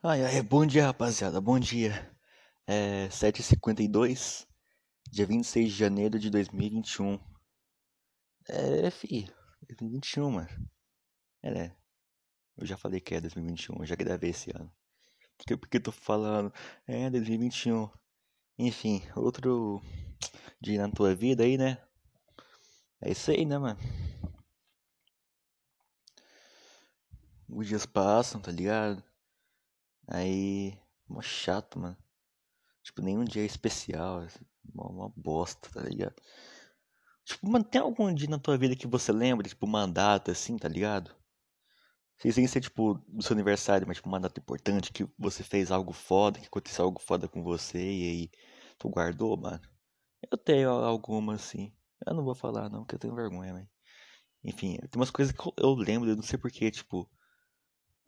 Ai, ai, bom dia, rapaziada, bom dia. É 7h52, dia 26 de janeiro de 2021. É, fi, 2021, mano. É, né? Eu já falei que é 2021, eu já gravei esse ano. Porque, porque eu tô falando, é 2021. Enfim, outro dia na tua vida aí, né? É isso aí, né, mano? Os dias passam, tá ligado? Aí, mó chato, mano. Tipo, nenhum dia é especial. Uma, uma bosta, tá ligado? Tipo, mano, tem algum dia na tua vida que você lembra, tipo, uma data assim, tá ligado? Sem ser, tipo, do seu aniversário, mas tipo, uma data importante, que você fez algo foda, que aconteceu algo foda com você e aí tu guardou, mano. Eu tenho alguma, assim. Eu não vou falar, não, porque eu tenho vergonha, mas... Enfim, tem umas coisas que eu lembro, eu não sei porquê, tipo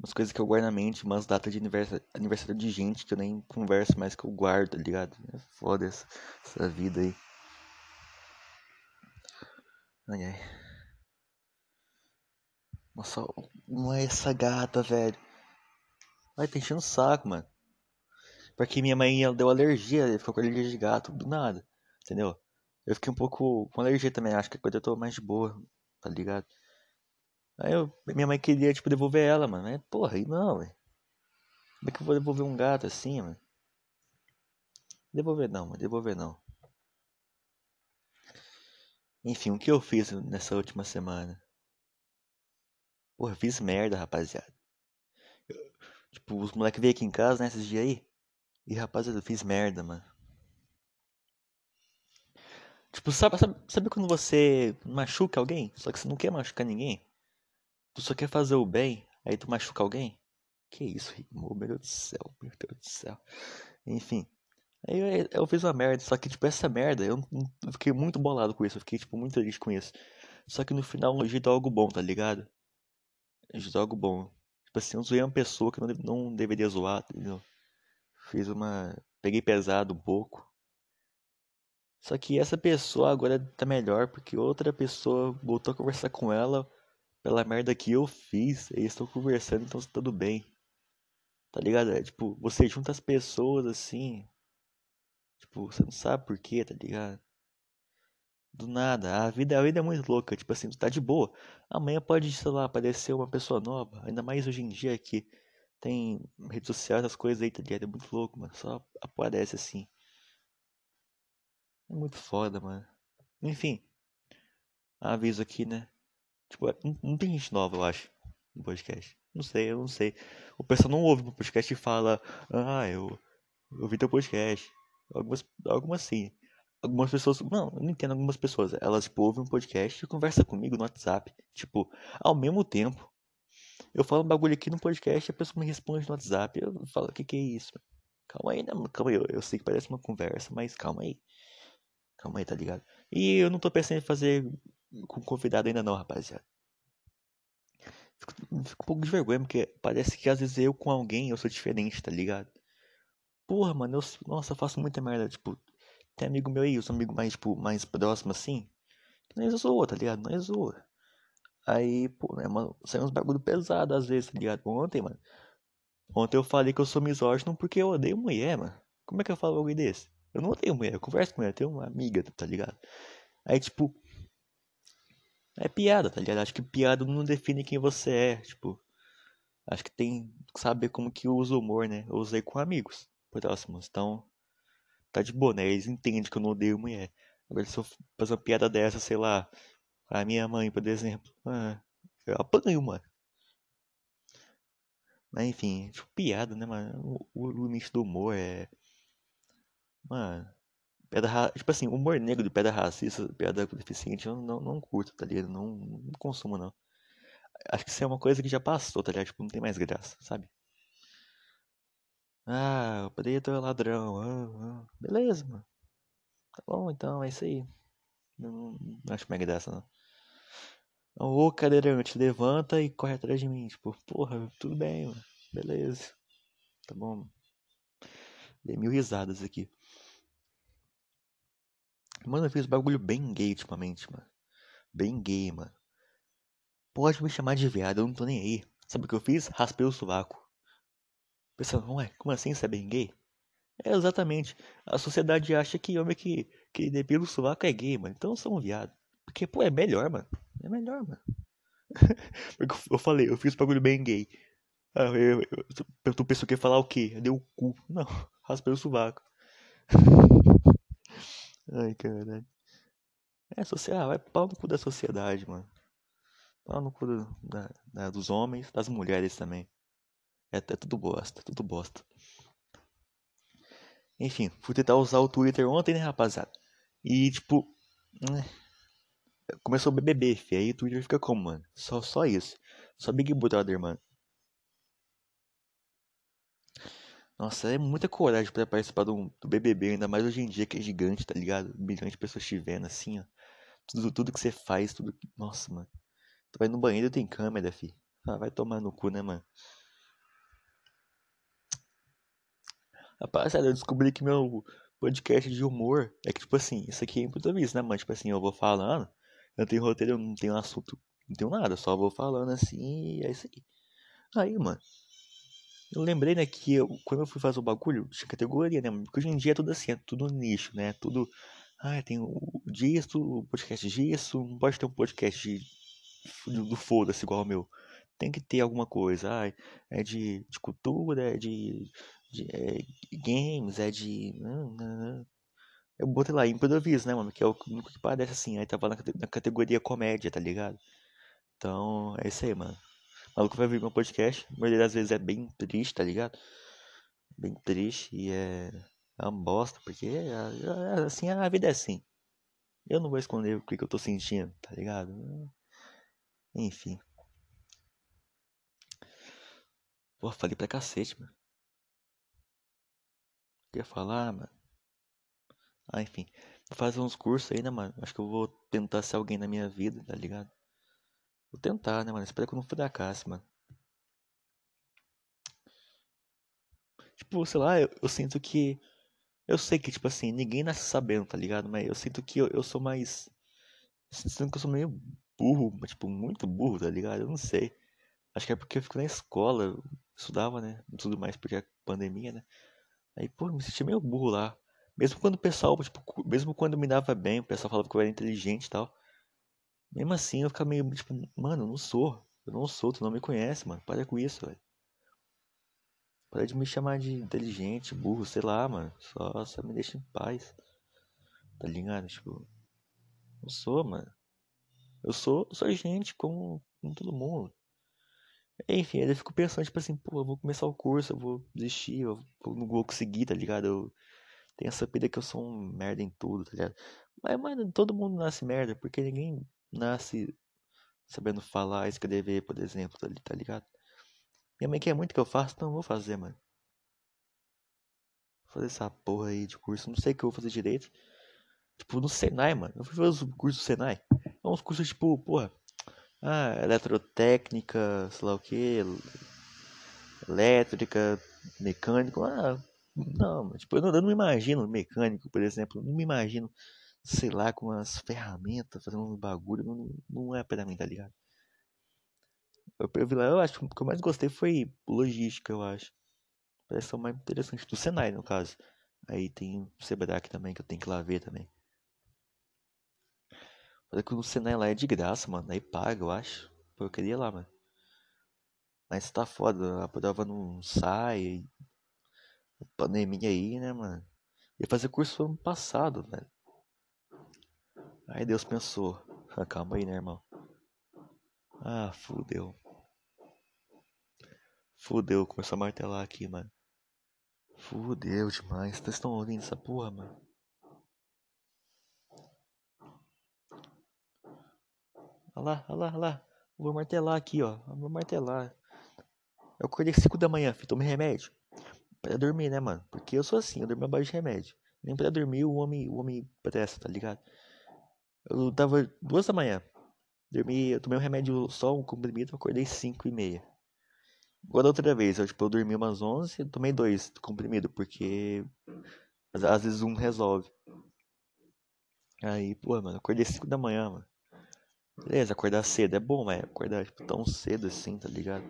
umas coisas que eu guardo na mente, umas datas de aniversário, aniversário de gente que eu nem converso mais, que eu guardo, tá ligado? É foda essa, essa vida aí. Ai ai. Nossa, não é essa gata, velho. Ai, tá enchendo o saco, mano. Porque minha mãe ela deu alergia, ficou com alergia de gato, do nada, entendeu? Eu fiquei um pouco com alergia também, acho que quando eu tô mais de boa, tá ligado? Aí eu, minha mãe queria, tipo, devolver ela, mano. Mas, porra, aí não, velho. Como é que eu vou devolver um gato assim, mano? Devolver não, mano. Devolver não. Enfim, o que eu fiz nessa última semana? Porra, fiz merda, rapaziada. Eu, tipo, os moleques veio aqui em casa, né, dias aí. E, rapaziada, eu fiz merda, mano. Tipo, sabe, sabe, sabe quando você machuca alguém? Só que você não quer machucar ninguém? Tu só quer fazer o bem, aí tu machuca alguém? Que isso, rimou, meu Deus do céu, meu Deus do céu. Enfim. Aí eu, eu, fiz uma merda, só que, tipo, essa merda, eu, eu, fiquei muito bolado com isso, eu fiquei, tipo, muito triste com isso. Só que no final ajudou algo bom, tá ligado? Ajudou algo bom. Tipo assim, eu zoei uma pessoa que não, não deveria zoar, entendeu? Fiz uma. Peguei pesado um pouco. Só que essa pessoa agora tá melhor porque outra pessoa voltou a conversar com ela pela merda que eu fiz, eles estão conversando, então tá tudo bem. Tá ligado? É, tipo, você junta as pessoas assim. Tipo, você não sabe por quê, tá ligado? Do nada. A vida, a vida é muito louca. Tipo assim, tu tá de boa. Amanhã pode, sei lá, aparecer uma pessoa nova. Ainda mais hoje em dia que tem redes sociais, as coisas aí, tá ligado? É muito louco, mano. Só aparece assim. É muito foda, mano. Enfim. Aviso aqui, né? Tipo, é, não, tem gente nova, eu acho, no podcast. Não sei, eu não sei. O pessoal não ouve o podcast e fala, ah, eu, eu ouvi teu podcast. Algumas, algumas sim. Algumas pessoas, não, eu não entendo algumas pessoas. Elas, tipo, ouvem um podcast e conversam comigo no WhatsApp. Tipo, ao mesmo tempo. Eu falo um bagulho aqui no podcast e a pessoa me responde no WhatsApp. Eu falo, o que que é isso? Calma aí, né? Calma aí. Eu, eu sei que parece uma conversa, mas calma aí. Calma aí, tá ligado? E eu não tô pensando em fazer com convidado ainda não, rapaziada. Fico, fico um pouco de vergonha, porque parece que às vezes eu com alguém eu sou diferente, tá ligado? Porra, mano, eu, nossa, eu faço muita merda, tipo, tem amigo meu aí, os amigos mais, tipo, mais próximos assim, que nós zoa, tá ligado? Nós zoa. Aí, pô, né, mano, sai uns bagulho pesado às vezes, tá ligado? Ontem, mano, ontem eu falei que eu sou misógino porque eu odeio mulher, mano. Como é que eu falo algo desse? Eu não odeio mulher, eu converso com mulher, eu tenho uma amiga, tá ligado? Aí, tipo, é piada, tá ligado? Acho que piada não define quem você é, tipo. Acho que tem que saber como que usa o humor, né? Eu usei com amigos próximos, então. Tá de boa, né? Eles entendem que eu não odeio mulher. Agora, se eu fazer uma piada dessa, sei lá, a minha mãe, por exemplo, ah, eu apanho, mano. Mas enfim, tipo, piada, né, mano? O, o limite do humor é. Mano, Piada, tipo assim, humor negro de piada racista, com deficiente, eu não, não curto, tá ligado? Não, não consumo, não. Acho que isso é uma coisa que já passou, tá ligado? Tipo, não tem mais graça, sabe? Ah, o preto é ladrão. Ah, ah. Beleza, mano. Tá bom, então, é isso aí. Não, não acho mais graça, não. Ô, cadeirante, levanta e corre atrás de mim. Tipo, porra, tudo bem, mano. Beleza. Tá bom. Dei mil risadas aqui. Mano, eu fiz bagulho bem gay ultimamente, mano. Bem gay, mano. Pode me chamar de viado, eu não tô nem aí. Sabe o que eu fiz? Raspei o sovaco. Pensando, ué, como assim você é bem gay? É, exatamente. A sociedade acha que homem que, que depila o sovaco é gay, mano. Então eu sou um viado. Porque, pô, é melhor, mano. É melhor, mano. Eu falei, eu fiz um bagulho bem gay. Ah, eu, eu, eu, tu pensou que ia falar o quê? Deu o cu. Não, raspei o sovaco. Ai, caralho. É, sociedade, vai pau no cu da sociedade, mano. Pau no cu do, da, da, dos homens, das mulheres também. É, é tudo bosta, tudo bosta. Enfim, fui tentar usar o Twitter ontem, né, rapaziada? E, tipo, né, começou o BBB, fi. Aí o Twitter fica como, mano? Só, só isso. Só Big Brother, mano. Nossa, é muita coragem pra participar do, do BBB, ainda mais hoje em dia que é gigante, tá ligado? Milhões de pessoas te vendo, assim, ó. Tudo, tudo que você faz, tudo que... Nossa, mano. Tu vai no banheiro tem câmera, fi. Ah, vai tomar no cu, né, mano? Rapaziada, eu descobri que meu podcast de humor é que, tipo assim, isso aqui é improviso, né, mano? Tipo assim, eu vou falando, eu tenho roteiro, eu não tenho assunto, não tenho nada, só vou falando assim e é isso aí. Aí, mano, eu lembrei, né, que eu, quando eu fui fazer o bagulho, tinha categoria, né? Porque hoje em dia é tudo assim, é tudo nicho, né? Tudo. Ah, tem o disso, o podcast disso, não pode ter um podcast de, do foda-se igual o meu. Tem que ter alguma coisa. Ah, é de, de cultura, é de de é, games, é de. Eu botei lá improviso, né, mano? Que é o único que parece assim. Aí tava na, na categoria comédia, tá ligado? Então, é isso aí, mano. O maluco vai vir meu podcast. A maioria das vezes é bem triste, tá ligado? Bem triste e é. É uma bosta, porque é, é, assim, a vida é assim. Eu não vou esconder o que eu tô sentindo, tá ligado? Enfim. Pô, falei pra cacete, mano. Quer falar, mano? Ah, enfim. Vou fazer uns cursos aí, né, mano? Acho que eu vou tentar ser alguém na minha vida, tá ligado? Vou tentar, né, mano? Espero que eu não fracasse, mano. Tipo, sei lá, eu, eu, sinto que. Eu sei que, tipo assim, ninguém nasce sabendo, tá ligado? Mas eu sinto que eu, eu sou mais. Sinto que eu sou meio burro, tipo, muito burro, tá ligado? Eu não sei. Acho que é porque eu fico na escola, estudava, né? Tudo mais porque é pandemia, né? Aí, pô, me senti meio burro lá. Mesmo quando o pessoal, tipo, mesmo quando me dava bem, o pessoal falava que eu era inteligente e tal. Mesmo assim, eu ficava meio, tipo, mano, eu não sou. Eu não sou, tu não me conhece, mano. Para com isso, velho. Para de me chamar de inteligente, burro, sei lá, mano. Só, só me deixa em paz. Tá ligado? Tipo, não sou, mano. Eu sou, sou gente como, como todo mundo. Enfim, aí eu fico pensando, tipo assim, pô, eu vou começar o curso, eu vou desistir, eu não vou conseguir, tá ligado? Eu tenho essa pira que eu sou um merda em tudo, tá ligado? Mas, mano, todo mundo nasce merda, porque ninguém nasce sabendo falar, escrever, por exemplo, tá, tá ligado? Minha mãe quer muito que eu faça, então eu vou fazer, mano. Vou fazer essa porra aí de curso, não sei o que eu vou fazer direito. Tipo, no Senai, mano. Eu fui fazer os cursos do Senai. É uns cursos, tipo, porra, ah, eletrotécnica, sei lá o que, elétrica, mecânico. Ah, não, tipo, eu não, eu não me imagino mecânico, por exemplo. Não me imagino, sei lá, com umas ferramentas, fazendo um bagulho. Não, não é pra mim, tá ligado? Eu, eu vi lá, eu acho que o que eu mais gostei foi logística, eu acho. Parece ser o mais interessante do Senai, no caso. Aí tem o Sebrae também, que eu tenho que lá ver também. Olha que o Senai lá é de graça, mano. Aí paga, eu acho. Pô, eu queria ir lá, mano. Mas tá foda, a prova não sai. Pandemia aí, né, mano? Ia fazer curso ano passado, velho. Aí Deus pensou. Calma aí, né, irmão? Ah, fudeu. Fudeu, começou a martelar aqui, mano. Fudeu demais. Vocês estão ouvindo essa porra, mano? Olha lá, olha lá, olha lá. Vou martelar aqui, ó. Vou martelar. Eu acordei 5 da manhã, filho. Tomei remédio. Pra dormir, né, mano? Porque eu sou assim, eu durmo abaixo de remédio. Nem pra dormir o homem, o homem presta, tá ligado? Eu tava duas da manhã. Dormi, eu tomei um remédio só, um comprimido, acordei 5 e meia. Agora outra vez, eu, tipo, eu dormi umas 11 tomei dois comprimidos, porque às vezes um resolve. Aí, pô, mano, acordei 5 da manhã, mano. Beleza, acordar cedo é bom, mas acordar tipo, tão cedo assim, tá ligado?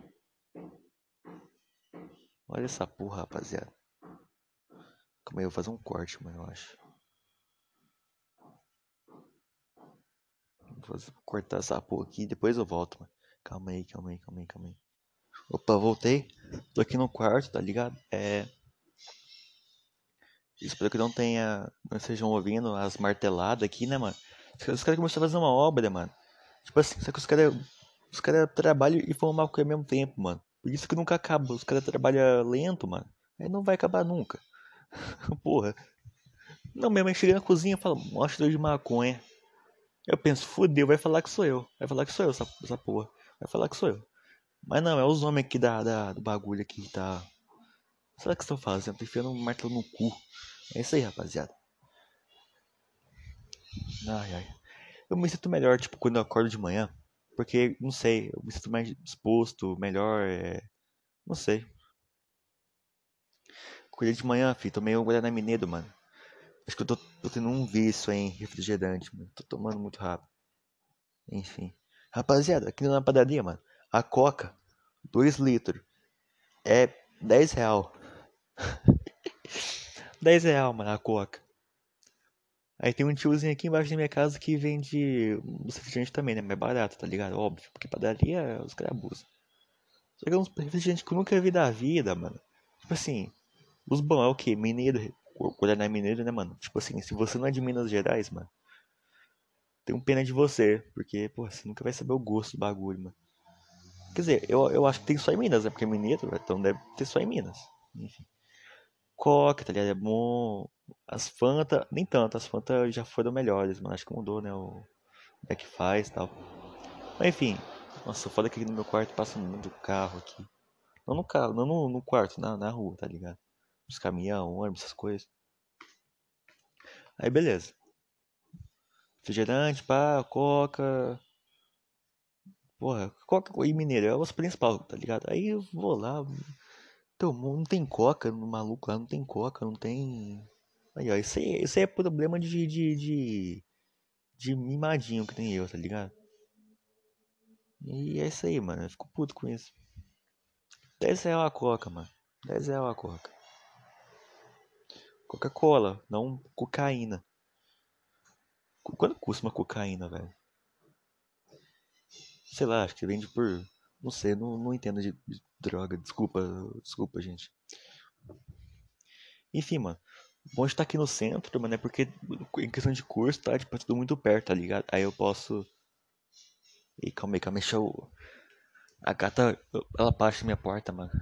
Olha essa porra, rapaziada. Aí, eu vou fazer um corte, mano, eu acho. Vou cortar essa porra aqui depois eu volto, mano. Calma aí, calma aí, calma aí, calma aí. Opa, voltei. Tô aqui no quarto, tá ligado? É. Espero que não tenha. Não estejam ouvindo as marteladas aqui, né, mano? Os caras começaram a fazer uma obra, mano. Tipo assim, só que os caras. Os caras trabalham e fumam maconha ao mesmo tempo, mano. Por isso que nunca acaba. Os caras trabalham lento, mano. Aí não vai acabar nunca. Porra. Não, minha mãe chega na cozinha e fala, mostra de maconha. Eu penso, fudeu, vai falar que sou eu. Vai falar que sou eu, essa, essa porra. Vai falar que sou eu. Mas não, é os homens aqui da, da, do bagulho aqui tá. Será que estão fazendo? Tô enfiando um martelo no cu. É isso aí, rapaziada. Ai, ai. Eu me sinto melhor, tipo, quando eu acordo de manhã. Porque, não sei, eu me sinto mais disposto, melhor, é... Não sei. Acordei de manhã, filho, tomei um Guaraná Mineiro, mano. Acho que eu tô, tô tendo um vício em refrigerante, mano. Tô tomando muito rápido. Enfim. Rapaziada, aqui na padaria, mano. A Coca, 2 litros, é 10 real. 10 real, mano, a Coca. Aí tem um tiozinho aqui embaixo da minha casa que vende os refrigerantes também, né? Mais barato, tá ligado? Óbvio, porque padaria os caras abusam. Só que é uns refrigerantes que eu nunca vi da vida, mano. Tipo assim, os bons é o que? Mineiro, Guaraná Mineiro, né, mano? Tipo assim, se você não é de Minas Gerais, mano, tenho pena de você, porque, pô, você nunca vai saber o gosto do bagulho, mano. Quer dizer, eu, eu acho que tem só em Minas, né? Porque é mineiro, então deve ter só em Minas. Enfim. Coca, tá ligado? É bom. As Fanta, nem tanto, as Fanta já foram melhores, mano. Acho que mudou, né? O é que faz e tal. Mas enfim. Nossa, foda que aqui no meu quarto passa muito carro aqui. Não no carro, não no, no quarto, na, na rua, tá ligado? Os caminhão, ônibus, essas coisas. Aí beleza. Refrigerante, pá, coca, Porra, coca e mineiro é o principal, tá ligado? Aí eu vou lá. Então, não tem coca no maluco lá, não tem coca, não tem. Aí, ó, isso aí, isso aí é problema de, de, de, de mimadinho que tem eu, tá ligado? E é isso aí, mano. Eu fico puto com isso. 10 real a coca, mano. 10 real a coca. Coca-Cola, não cocaína. Quanto custa uma cocaína, velho? sei lá, acho que vende por. Não sei, não, não entendo de, de droga. Desculpa, desculpa, gente. Enfim, mano. Bom estar aqui no centro, mano, é porque em questão de curso, tá? Tipo, é tudo muito perto, tá ligado? Aí eu posso. E calma aí, calma aí, deixa eu. A gata, ela baixa minha porta, mano.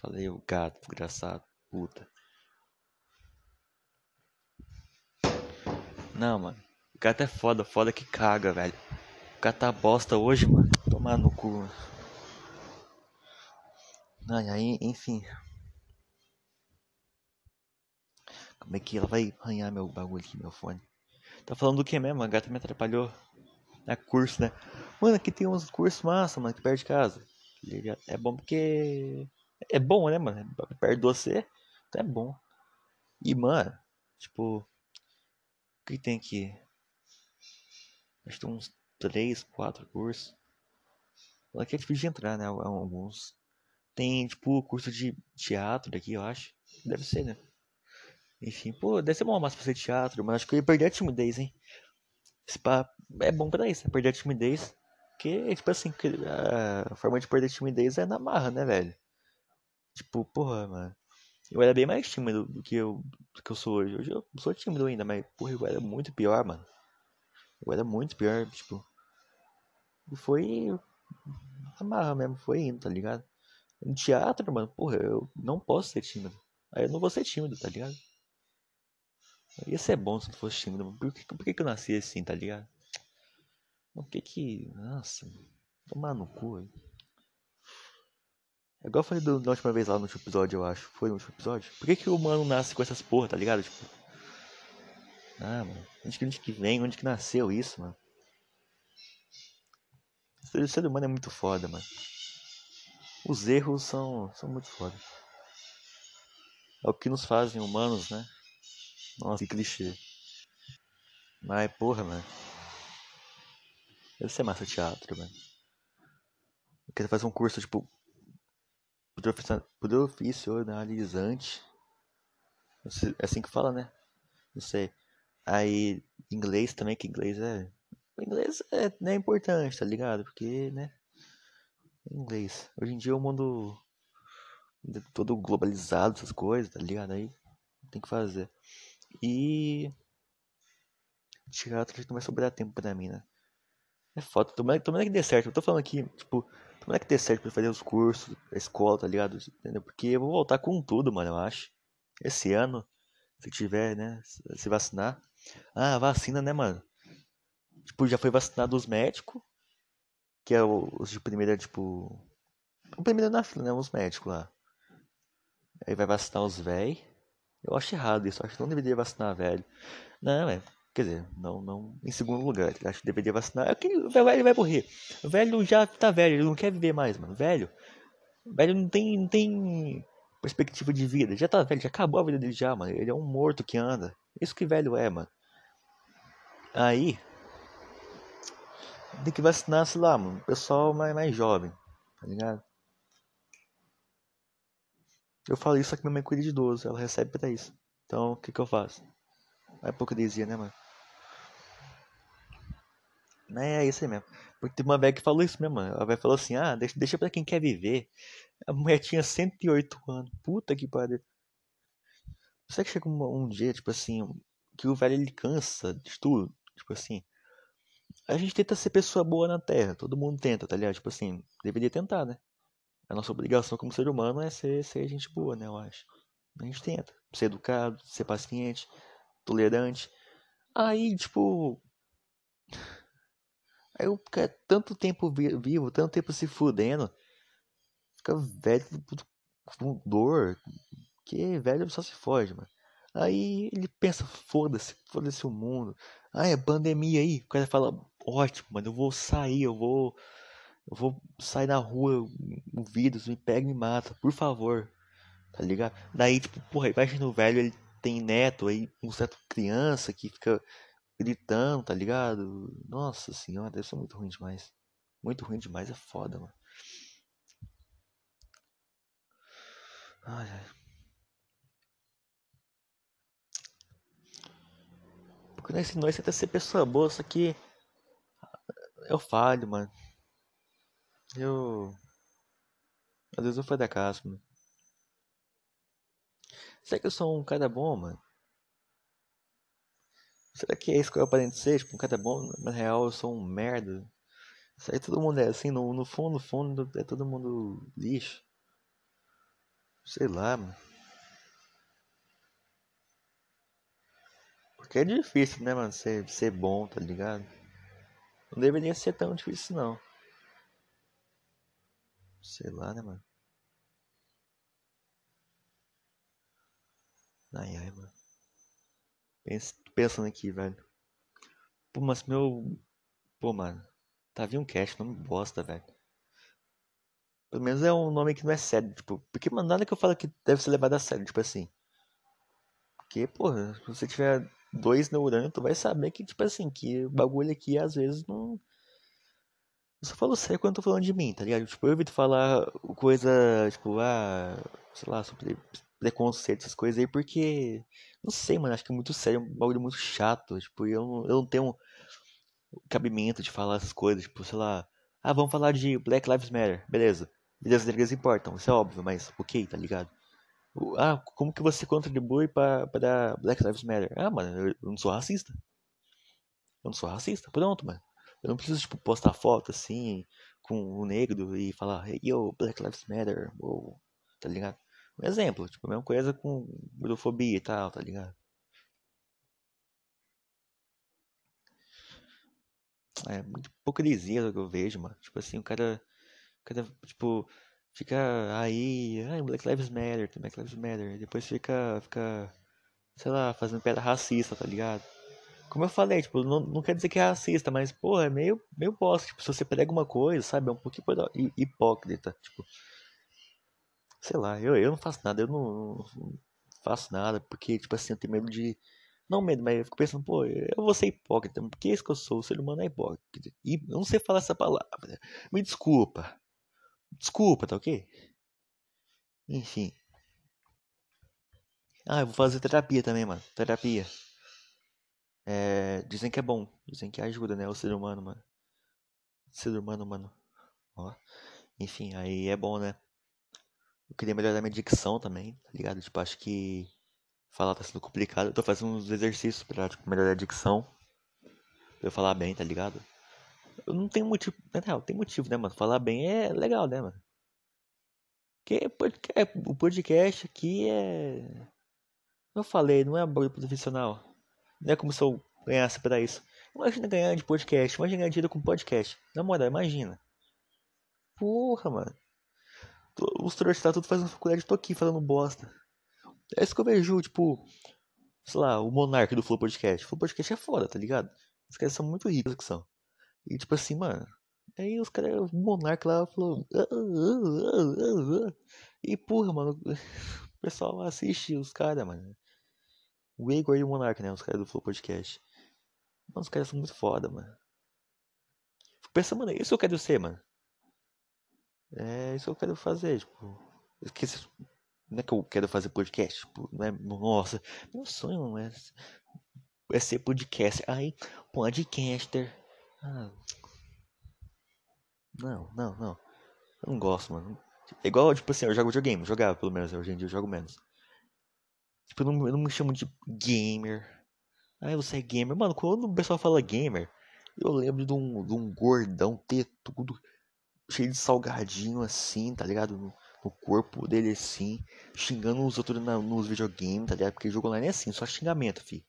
Falei, o gato, desgraçado, puta. Não, mano. O gato é foda, foda que caga, velho. O gato tá bosta hoje, mano. Tomar no cu. Ai, aí, enfim. Como é que ela vai arranhar meu bagulho aqui, meu fone? Tá falando do que mesmo? A gata me atrapalhou. É curso, né? Mano, aqui tem uns cursos massa, mano, aqui perto de casa. É bom porque. É bom, né, mano? Perto de você. Então é bom. E, mano, tipo. O que tem aqui? Acho que tem uns 3, 4 cursos. Aqui é difícil de entrar, né? Alguns. Tem, tipo, curso de teatro daqui, eu acho. Deve ser, né? Enfim, pô, deve ser bom massa pra fazer teatro, mas acho que eu ia perder a timidez, hein? Pá é bom pra isso? Perder a timidez. Porque, tipo assim, a forma de perder a timidez é na marra, né, velho? Tipo, porra, mano. Eu era bem mais tímido do que eu, do que eu sou hoje. Hoje eu sou tímido ainda, mas, porra, eu era muito pior, mano. Eu era muito pior, tipo. E foi. Amarra mesmo, foi indo, tá ligado? No teatro, mano, porra, eu não posso ser tímido. Aí eu não vou ser tímido, tá ligado? Ia ser bom se eu fosse tímido, mano. Por que, por que, que eu nasci assim, tá ligado? Por que que. Nossa, tomar no cu, aí. É igual eu falei do, da última vez lá no último episódio, eu acho. Foi no último episódio? Por que, que o humano nasce com essas porra, tá ligado? Tipo. Ah, mano. Onde que, onde que vem? Onde que nasceu isso, mano? O ser humano é muito foda, mano. Os erros são, são muito foda. É o que nos fazem humanos, né? Nossa, que clichê. Mas, porra, mano. Deve ser massa teatro, mano. Eu quero fazer um curso, tipo, profissionalizante. É assim que fala, né? Não sei. Aí, inglês também, que inglês é. Inglês é, é importante, tá ligado? Porque, né? Inglês. Hoje em dia o mundo todo globalizado, essas coisas, tá ligado? Aí tem que fazer. E. Tirar que não vai sobrar tempo pra mim, né? É foda. Tomara, tomara que dê certo. Eu tô falando aqui, tipo, tomara que dê certo pra fazer os cursos, a escola, tá ligado? Entendeu? Porque eu vou voltar com tudo, mano, eu acho. Esse ano, se tiver, né? Se vacinar. Ah, vacina, né, mano? Tipo, já foi vacinado os médicos. Que é os de primeira, tipo. O primeiro na fila, né? Os médicos lá. Aí vai vacinar os velhos. Eu acho errado isso. Acho que não deveria vacinar velho. Não, é. Quer dizer, não, não em segundo lugar. Acho que deveria vacinar. É que o velho vai morrer. O velho já tá velho, ele não quer viver mais, mano. Velho. Velho não tem, não tem perspectiva de vida. Já tá velho, já acabou a vida dele já, mano. Ele é um morto que anda. Isso que velho é, mano. Aí. Tem que vacinar, sei lá, mano. O pessoal mais, mais jovem. Tá ligado? Eu falo isso, só que minha mãe cuida de idoso, ela recebe pra isso. Então, o que que eu faço? É hipocrisia, né, mano? É, é isso aí mesmo. Porque tem uma velha que falou isso mesmo. A velha falou assim, ah, deixa, deixa pra quem quer viver. A mulher tinha 108 anos. Puta que pariu. Será que chega um, um dia, tipo assim, que o velho ele cansa de tudo? Tipo assim, a gente tenta ser pessoa boa na Terra, todo mundo tenta, tá ligado? Tipo assim, deveria tentar, né? A nossa obrigação como ser humano é ser, ser gente boa, né? Eu acho. A gente tenta. Ser educado, ser paciente, tolerante. Aí, tipo. Aí eu fico tanto tempo vivo, tanto tempo se fudendo. Fica velho com dor. Que velho só se foge, mano. Aí ele pensa, foda-se, foda-se o mundo. Ah, é pandemia aí. O cara fala, ótimo, mano, eu vou sair, eu vou eu vou sair na rua, o vírus me pega e me mata, por favor. Tá ligado? Daí, tipo, porra, imagina o velho, ele tem neto aí, um certo criança que fica gritando, tá ligado? Nossa senhora, deve ser muito ruim demais. Muito ruim demais, é foda, mano. Ai, ai. Porque nós, nós tenta ser pessoa boa, só que eu falho, mano. Eu. Às vezes eu fui da casa, mano. Será que eu sou um cara bom, mano? Será que é isso que eu aparento ser? Tipo, um cara bom? Na real, eu sou um merda. Será que todo mundo é assim? No, no fundo, no fundo, é todo mundo lixo. Sei lá, mano. Porque é difícil, né, mano? Ser, ser bom, tá ligado? Não deveria ser tão difícil, não. Sei lá, né, mano? Ai, ai, mano. Pensando aqui, velho. Pô, mas meu. Pô, mano. Tá vindo um cast, nome bosta, velho. Pelo menos é um nome que não é sério, tipo. Porque, mano, nada que eu falo que deve ser levado a sério, tipo assim. Porque, porra, se você tiver dois neurônios, tu vai saber que, tipo assim, que o bagulho aqui às vezes não eu só falo sério quando eu tô falando de mim, tá ligado? Tipo, eu evito falar coisa, tipo, ah, sei lá, sobre preconceito, essas coisas aí, porque, não sei, mano, acho que é muito sério, é um bagulho muito chato, tipo, eu, eu não tenho cabimento de falar essas coisas, tipo, sei lá, ah, vamos falar de Black Lives Matter, beleza, beleza, negras importam, isso é óbvio, mas ok, tá ligado? Ah, como que você contribui para Black Lives Matter? Ah, mano, eu não sou racista. Eu não sou racista, pronto, mano. Eu não preciso, tipo, postar foto assim, com o negro e falar, hey, yo, Black Lives Matter, ou, tá ligado? Um exemplo, tipo, a mesma coisa com gordofobia e tal, tá ligado? É muita hipocrisia do que eu vejo, mano. Tipo assim, o cara, o cara tipo, fica aí, ai, Black Lives Matter, Black Lives Matter, e depois fica, fica, sei lá, fazendo pedra racista, tá ligado? Como eu falei, tipo, não, não quer dizer que é racista, mas, pô, é meio, meio bosta. Tipo, se você prega uma coisa, sabe? É um pouquinho hipócrita. Tipo, sei lá, eu, eu não faço nada, eu não, não faço nada, porque, tipo assim, eu tenho medo de. Não medo, mas eu fico pensando, pô, eu vou ser hipócrita, porque é isso que eu sou, o ser humano é hipócrita. E eu não sei falar essa palavra. Me desculpa. Desculpa, tá ok? Enfim. Ah, eu vou fazer terapia também, mano. Terapia. É, dizem que é bom. Dizem que ajuda, né? O ser humano, mano. Ser humano, mano. Ó. Enfim, aí é bom, né? Eu queria melhorar minha dicção também, tá ligado? Tipo, acho que falar tá sendo complicado. Eu tô fazendo uns exercícios pra tipo, melhorar a dicção. Pra eu falar bem, tá ligado? Eu não tenho motivo. Na real, tem motivo, né, mano? Falar bem é legal, né, mano? Porque o podcast aqui é. Eu falei, não é bagulho profissional. Não é como se eu ganhasse pra isso. Imagina ganhar de podcast, imagina ganhar dinheiro com podcast. Na moral, imagina. Porra, mano. Os trouxas tá tudo fazendo faculdade, tô aqui falando bosta. É isso que eu vejo, tipo, sei lá, o monarca do Flow Podcast. O Flow Podcast é foda, tá ligado? Os caras são muito ricos que são. E tipo assim, mano. Aí os caras, o monarca lá falou. Ah, ah, ah, e porra, mano. O pessoal assiste os caras, mano. O Igor e o Monarca, né? Os caras do Flow Podcast. Mano, os caras são muito foda, mano. Fico pensando, mano, isso eu quero ser, mano. É isso que eu quero fazer, tipo. Esqueci. Não é que eu quero fazer podcast, tipo, não é. Nossa, meu sonho é, é ser podcast. Ai, podcaster. Ah. Não, não, não. Eu não gosto, mano. É igual, tipo assim, eu jogo videogame, jogava pelo menos, hoje em dia eu jogo menos. Tipo, eu não, eu não me chamo de gamer. Ah, você é gamer. Mano, quando o pessoal fala gamer, eu lembro de um, de um gordão ter tudo cheio de salgadinho assim, tá ligado? No, no corpo dele assim, xingando os outros na, nos videogames, tá ligado? Porque jogo online é assim, só xingamento, fi.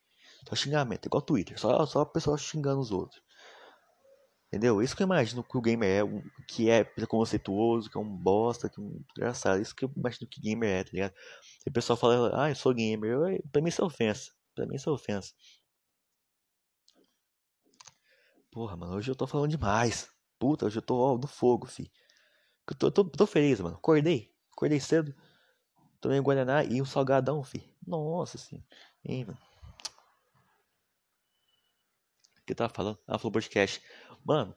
Só xingamento, igual Twitter, só, só a pessoa xingando os outros. Entendeu? Isso que eu imagino que o gamer é, que é preconceituoso, que é um bosta, que é um engraçado. Isso que eu imagino que gamer é, tá ligado? E o pessoal fala, ah, eu sou gamer. Eu, pra mim isso é ofensa. Pra mim isso é ofensa. Porra, mano, hoje eu tô falando demais. Puta, hoje eu tô ó, no fogo, fi. Eu tô, tô, tô feliz, mano. Acordei. Acordei cedo. Tomei um Guaraná e um salgadão, fi. Nossa senhora. Hein, mano. O que eu tava falando? Ah, Flow Podcast. Mano,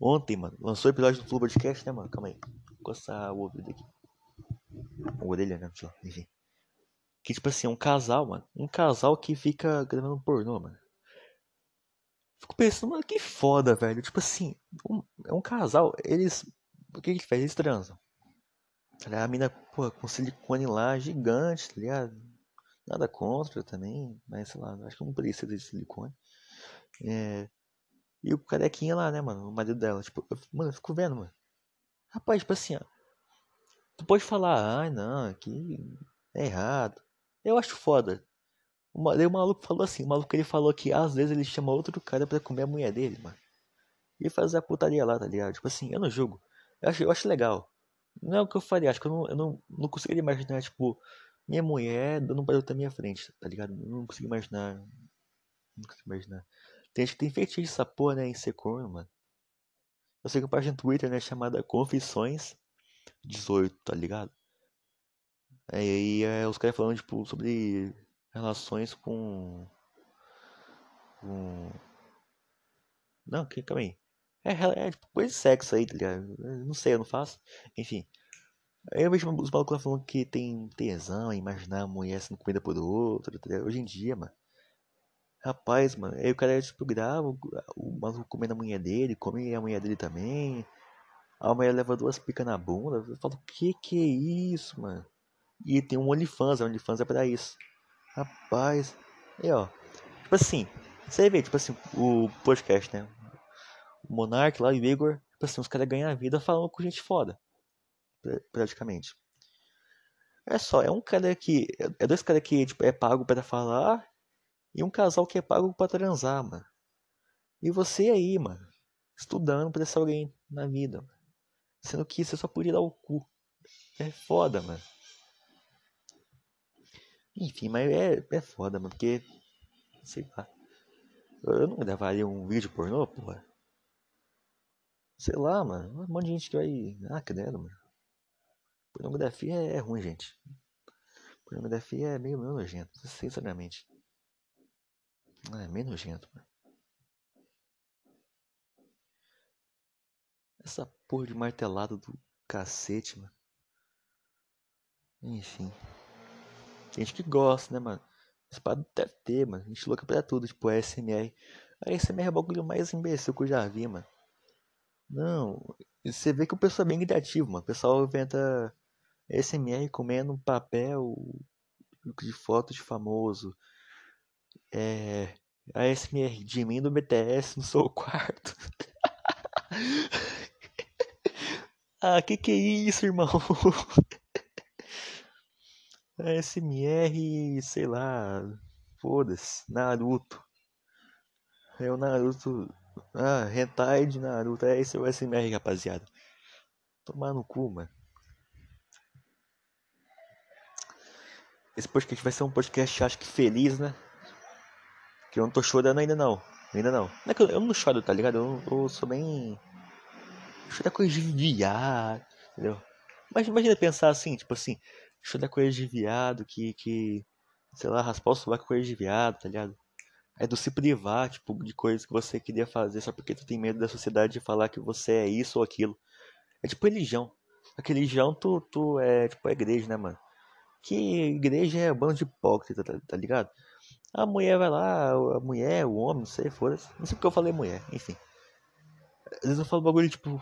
ontem, mano, lançou o episódio do Flow Podcast, né, mano? Calma aí. Vou coçar o ouvido aqui. A orelha, né? Enfim. Que, tipo assim, é um casal, mano. Um casal que fica gravando pornô, mano. Fico pensando, mano, que foda, velho. Tipo assim, um, é um casal, eles. O que que faz? Eles transam. Tá a mina, pô, com silicone lá, gigante, tá ligado? Nada contra também, mas sei lá, acho que não precisa de silicone. É. E o carequinha lá, né, mano? O marido dela. Tipo, eu, mano, eu fico vendo, mano. Rapaz, tipo assim, ó. Tu pode falar, ai, não, aqui é errado. Eu acho foda. Daí o maluco falou assim, o maluco ele falou que às vezes ele chama outro cara pra comer a mulher dele, mano. E fazer a putaria lá, tá ligado? Tipo assim, eu não julgo. Eu acho, eu acho legal. Não é o que eu faria, acho que eu não, eu não, não conseguiria imaginar, tipo, minha mulher dando um na minha frente, tá ligado? Eu não consigo imaginar. Não consigo imaginar. Tem gente que tem feitiço essa porra, né, em ser corno, mano. Eu sei que a página no Twitter, né, chamada Confissões 18, tá ligado? Aí é, os caras falando, tipo, sobre relações com. com. Não, que, calma aí. É, é, é tipo coisa de sexo aí, tá ligado? não sei, eu não faço. Enfim. Eu vejo os malucos falando que tem tesão em imaginar a mulher sendo comida por outro, tá ligado? Hoje em dia, mano. Rapaz, mano, aí o cara tipo, grava o maluco comendo a mulher dele, come a mulher dele também. A mulher leva duas picas na bunda. Eu falo, que que é isso, mano? E tem um OnlyFans, a OnlyFans é pra isso. Rapaz. E ó. Tipo assim, você vê, tipo assim, o podcast, né? O Monark lá e o Igor, tipo assim, os caras ganham a vida falando com gente foda. Praticamente. É só, é um cara que. É dois caras que tipo, é pago para falar e um casal que é pago para transar, mano. E você aí, mano, estudando pra ser alguém na vida, mano. Sendo que você só podia dar o cu. É foda, mano. Enfim, mas é, é foda, mano, porque. Sei lá. Eu não gravaria um vídeo pornô, porra. Sei lá, mano. Um monte de gente que vai. Ah, credo, mano. Pornografia é, é ruim, gente. Pornografia é meio, meio nojento, sinceramente. É meio nojento, mano. Essa porra de martelada do, cacete, mano. Enfim. Tem gente que gosta, né, mano? Esse padre deve ter, mano. A gente louca pra tudo, tipo ASMR. A ASMR é o bagulho mais imbecil que eu já vi, mano. Não, você vê que o pessoal é bem criativo, mano. O pessoal inventa ASMR comendo papel de foto de famoso. É. ASMR de mim do BTS no seu quarto. ah, que que é isso, irmão? ASMR, sei lá. Foda-se. Naruto. É o Naruto. Ah, hentai de Naruto. É esse é o ASMR, rapaziada. Tomar no cu, mano. Esse podcast vai ser um podcast, acho que feliz, né? Que eu não tô chorando ainda não. Ainda não. não é eu, eu, não choro, tá ligado? Eu, eu sou bem. Choro coisa de entendeu? Mas imagina pensar assim, tipo assim, choro coisa de viado que, que. Sei lá, raspar o sovaco com coisa de viado, tá ligado? É do se privar, tipo, de coisas que você queria fazer só porque tu tem medo da sociedade de falar que você é isso ou aquilo. É tipo religião. A religião, tu, tu é tipo a igreja, né, mano? que igreja é bando de hipócrita, tá, tá, ligado? A mulher vai lá, a mulher, o homem, não sei, foda-se. Não sei porque eu falei mulher, enfim. Às vezes eu falo bagulho, tipo,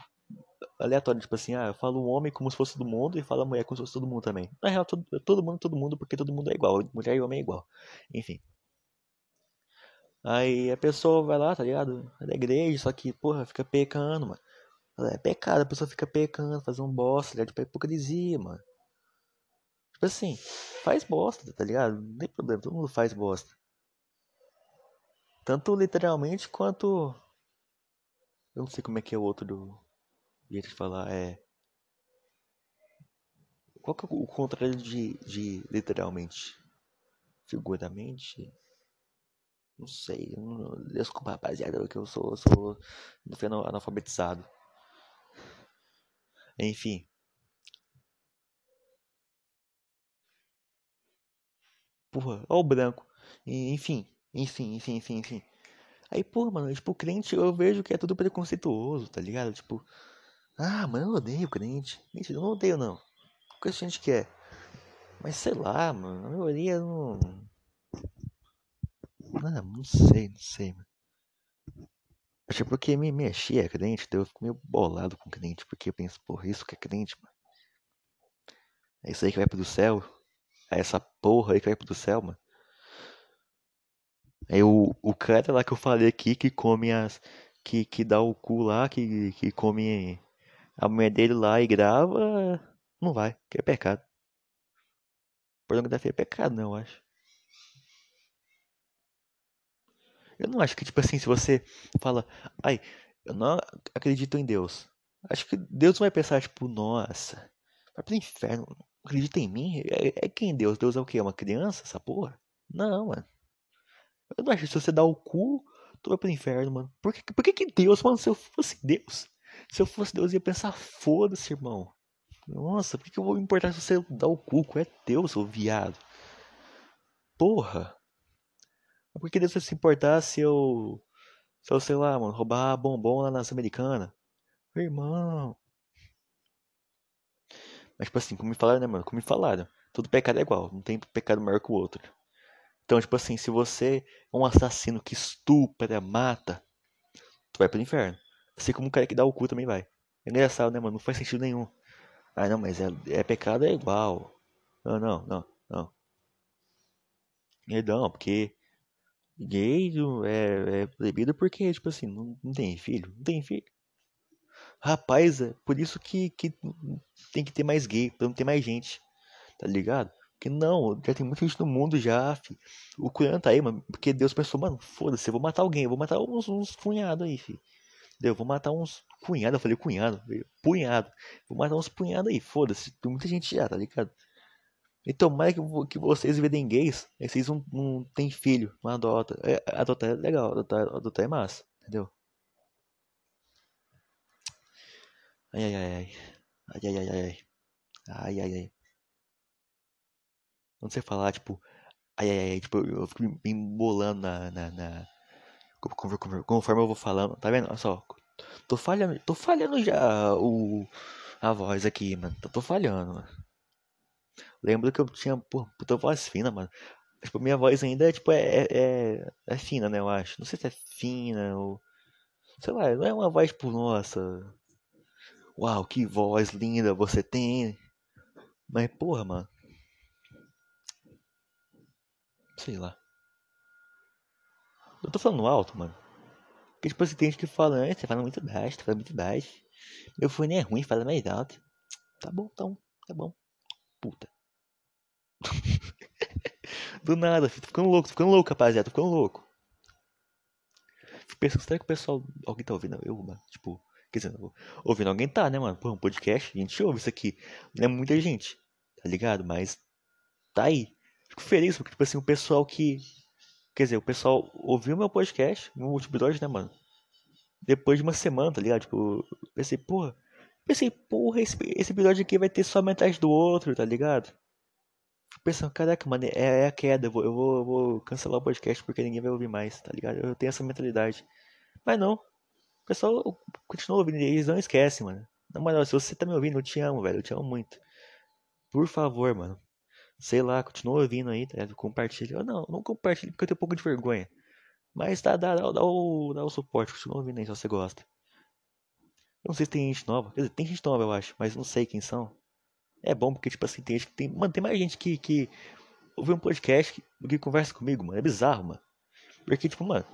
aleatório, tipo assim, ah, eu falo o homem como se fosse todo mundo e falo a mulher como se fosse todo mundo também. Na real, todo, todo mundo, todo mundo, porque todo mundo é igual, mulher e homem é igual. Enfim. Aí a pessoa vai lá, tá ligado? É da igreja, só que, porra, fica pecando, mano. É pecado, a pessoa fica pecando, fazendo um bosta, tá ligado? Tipo, é hipocrisia, mano. Tipo assim, faz bosta, tá ligado? Não tem problema, todo mundo faz bosta. Tanto literalmente quanto. Eu não sei como é que é o outro do jeito de falar. É. Qual que é o contrário de, de literalmente? Figuramente? Não sei. Não, desculpa, rapaziada, que eu sou, sou fui analfabetizado. Enfim. Porra, ó o branco. Enfim, enfim, enfim, enfim, enfim. Aí, porra, mano, tipo, crente eu vejo que é tudo preconceituoso, tá ligado? Tipo, ah, mano, eu odeio crente. Mentira, eu não odeio, não. A gente quer? Mas sei lá, mano, a maioria não. Ah, não sei, não sei, mano. Acho porque me mexia é crente, então eu fico meio bolado com crente, porque eu penso, porra, isso que é crente, mano. É isso aí que vai pro céu. É essa porra aí que vai pro céu, mano. Aí o, o cara lá que eu falei aqui que come as. Que, que dá o cu lá, que, que come a mulher dele lá e grava. Não vai, que é pecado. Pornografia é pecado, não, eu acho. Eu não acho que, tipo assim, se você fala, ai, eu não acredito em Deus. Acho que Deus vai pensar, tipo, nossa, vai pro inferno acredita em mim? É, é quem Deus? Deus é o quê? É uma criança, essa porra? Não, mano. Eu não acho que se você dá o cu, tu vai pro inferno, mano. Por que, por que, que Deus, mano, se eu fosse Deus? Se eu fosse Deus, eu ia pensar, foda-se, irmão. Nossa, por que, eu vou me importar se você dá o cu? É teu, seu viado. Porra. Por que Deus vai se importar se eu. Se eu, sei lá, mano, roubar bombom lá nas americanas? Irmão. Mas, tipo assim, como me falaram, né, mano? Como me falaram. Todo pecado é igual. Não tem pecado maior que o outro. Então, tipo assim, se você é um assassino que estupra, mata, tu vai pro inferno. Assim como cara que dá o cu também vai. É engraçado, né, mano? Não faz sentido nenhum. Ah, não, mas é, é pecado é igual. Não, não, não, não. É não, porque gay é, é proibido porque, tipo assim, não, não tem filho. Não tem filho. Rapaz, é por isso que, que tem que ter mais gay, pra não ter mais gente. Tá ligado? Porque não, já tem muita gente no mundo já, fi. O Coreano tá aí, mano. Porque Deus pensou, mano, foda-se, eu vou matar alguém, eu vou matar uns, uns cunhados aí, fi. Eu vou matar uns cunhados, eu falei cunhado, punhado. Vou matar uns punhados aí, foda-se. Tem muita gente já, tá ligado? Então, mais que, que vocês virem gays, vocês não, não tem filho, não adota. É, adotar é legal, adotar, adotar é massa, entendeu? Ai, ai, ai, ai. Ai, ai, ai, ai. Ai, ai, ai. Não sei falar, tipo. Ai, ai, ai. Tipo, eu fico me embolando na. na, na... Conforme eu vou falando. Tá vendo? Olha só. Tô falhando, tô falhando já o, A voz aqui, mano. Eu tô falhando, mano. Lembro que eu tinha, pô, puta voz fina, mano. Tipo, minha voz ainda é, tipo, é, é, é fina, né, eu acho. Não sei se é fina ou... Sei lá, não é uma voz, tipo, nossa... Uau, que voz linda você tem. Mas, porra, mano. Sei lá. Eu tô falando alto, mano. Porque, tipo assim, tem gente que fala, ah, você fala muito baixo, você fala muito baixo. Meu fone é ruim, fala mais alto. Tá bom, então, tá bom. Puta. Do nada, filho. Tô ficando louco, tô ficando louco, rapaziada, tô ficando louco. Pensando, será que o pessoal. Alguém tá ouvindo? Eu, mano. Tipo, quer dizer, ouvindo alguém tá, né, mano? Pô, um podcast, a gente ouve isso aqui. Não é muita gente, tá ligado? Mas tá aí. Fico feliz, porque, tipo assim, o pessoal que. Quer dizer, o pessoal ouviu meu podcast no último episódio, né, mano? Depois de uma semana, tá ligado? Tipo, pensei, porra. Pensei, porra, esse, esse episódio aqui vai ter só metade do outro, tá ligado? Pensando, caraca, mano, é, é a queda. Eu vou, eu, vou, eu vou cancelar o podcast porque ninguém vai ouvir mais, tá ligado? Eu tenho essa mentalidade. Mas não. O pessoal continua ouvindo e eles não esquecem, mano. Na moral, se você tá me ouvindo, eu te amo, velho. Eu te amo muito. Por favor, mano. Sei lá, continua ouvindo aí, tá ligado? Compartilha. Não, não compartilhe porque eu tenho um pouco de vergonha. Mas dá, dá, dá, dá, o, dá o suporte, continua ouvindo aí se você gosta. Eu não sei se tem gente nova. Quer dizer, tem gente nova, eu acho, mas não sei quem são. É bom porque, tipo assim, tem gente que tem. Mano, tem mais gente que, que ouve um podcast do que conversa comigo, mano. É bizarro, mano. Porque, tipo, mano,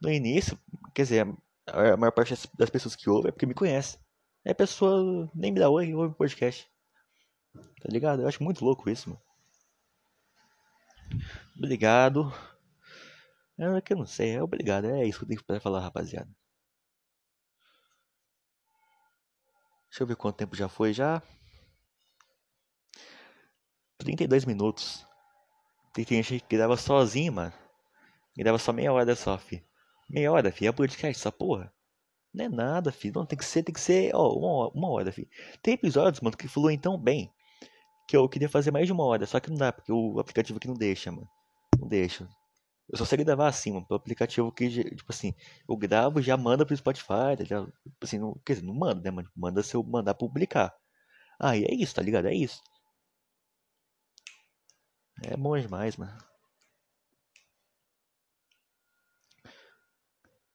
no início, quer dizer, a maior parte das pessoas que ouvem é porque me conhece. A pessoa nem me dá oi ouve podcast. Tá ligado? Eu acho muito louco isso, mano. Obrigado. É que eu não sei, é obrigado. É isso que eu tenho pra falar, rapaziada. Deixa eu ver quanto tempo já foi já. 32 minutos. Tem gente que grava sozinho, mano. Grava só meia hora só, fi. Meia hora, fi. É podcast, essa porra. Não é nada, fi. Não, tem que ser, tem que ser, ó, uma, uma hora, fi. Tem episódios, mano, que fluem tão bem que eu queria fazer mais de uma hora, só que não dá, porque o aplicativo aqui não deixa, mano. Não deixa. Eu só sei gravar assim, mano, pelo aplicativo que, tipo assim, eu gravo e já manda pro Spotify, tá ligado? Tipo assim, não, quer dizer, não manda, né, mano? Manda se eu mandar publicar. Ah, e é isso, tá ligado? É isso. É bom demais, mano.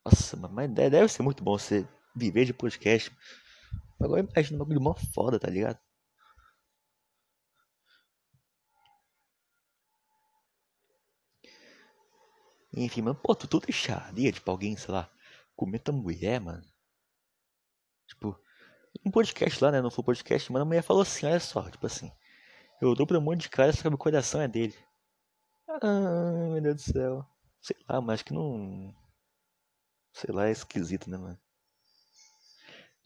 Nossa, mas deve ser muito bom você viver de podcast. Agora imagina um bagulho mó foda, tá ligado? Enfim, mano, pô, tu, tu deixaria, tipo, alguém, sei lá, comer tua mulher, mano? Tipo, um podcast lá, né? Não foi podcast, mas a mulher falou assim, olha só, tipo assim. Eu dou pra um monte de cara, só que o coração é dele. Ah, meu Deus do céu. Sei lá, mas que não. Sei lá, é esquisito, né, mano?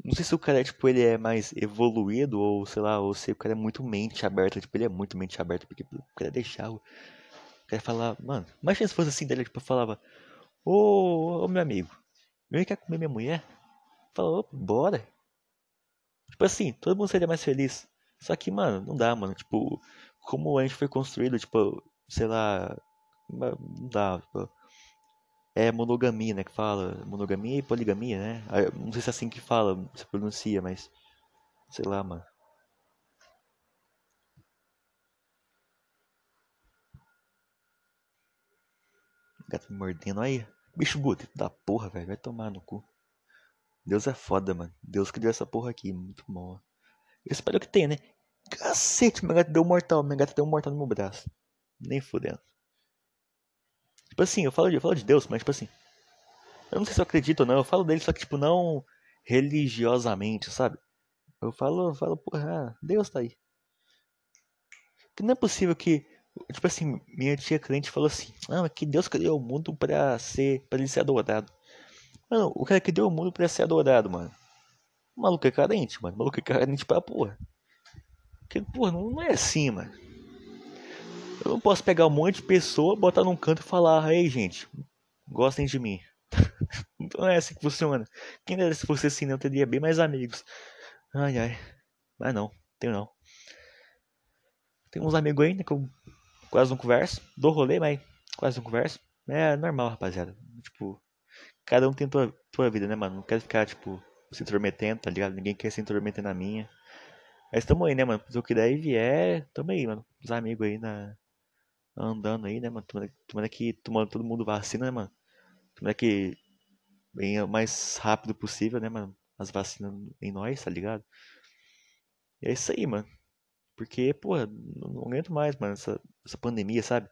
Não sei se o cara é, tipo, ele é mais evoluído, ou sei lá, ou se o cara é muito mente aberta, tipo, ele é muito mente aberta, porque o cara deixar o cara falar, mano, imagina se fosse assim dele, tipo, eu falava, ô, ô meu amigo, vem quer comer minha mulher? Falou, bora. Tipo assim, todo mundo seria mais feliz. Só que, mano, não dá, mano. Tipo, como a gente foi construído, tipo, sei lá. Não dá, tipo. É monogamia, né? Que fala. Monogamia e poligamia, né? Não sei se é assim que fala, se pronuncia, mas. Sei lá, mano. Gato me mordendo aí. Bicho bonito da porra, velho. Vai tomar no cu. Deus é foda, mano. Deus que deu essa porra aqui. Muito bom. Eu espero que tenha, né? Cacete, meu gato deu um mortal. Meu gato deu um mortal no meu braço. Nem fudendo. Tipo assim, eu falo, de, eu falo de Deus, mas tipo assim. Eu não sei se eu acredito ou não. Eu falo dele, só que tipo, não religiosamente, sabe? Eu falo, eu falo, porra, Deus tá aí. Que não é possível que. Tipo assim, minha tia crente falou assim: Ah, que Deus criou o mundo pra ser. para ele ser adorado. Mano, o cara que deu o mundo pra ser adorado, mano. O maluco é carente, mano. O maluco é carente pra porra. Porque, porra, não, não é assim, mano. Eu não posso pegar um monte de pessoa, botar num canto e falar, ei gente, gostem de mim. não é assim que funciona. Quem dera se fosse assim, né? eu teria bem mais amigos. Ai, ai. Mas não, tenho não. Tem uns amigos né, que eu quase não converso. Dou rolê, mas quase não converso. É normal, rapaziada. Tipo, cada um tem tua, tua vida, né, mano? Não quero ficar, tipo, se intrometendo, tá ligado? Ninguém quer se intrometer na minha. Mas tamo aí, né, mano? Se o que daí vier, tamo aí, mano. Os amigos aí na. Andando aí, né, mano? Tomando, que tomando todo mundo vacina, né, mano? Tomando que o mais rápido possível, né, mano? As vacinas em nós, tá ligado? E é isso aí, mano. Porque, porra, não aguento mais, mano, essa, essa pandemia, sabe?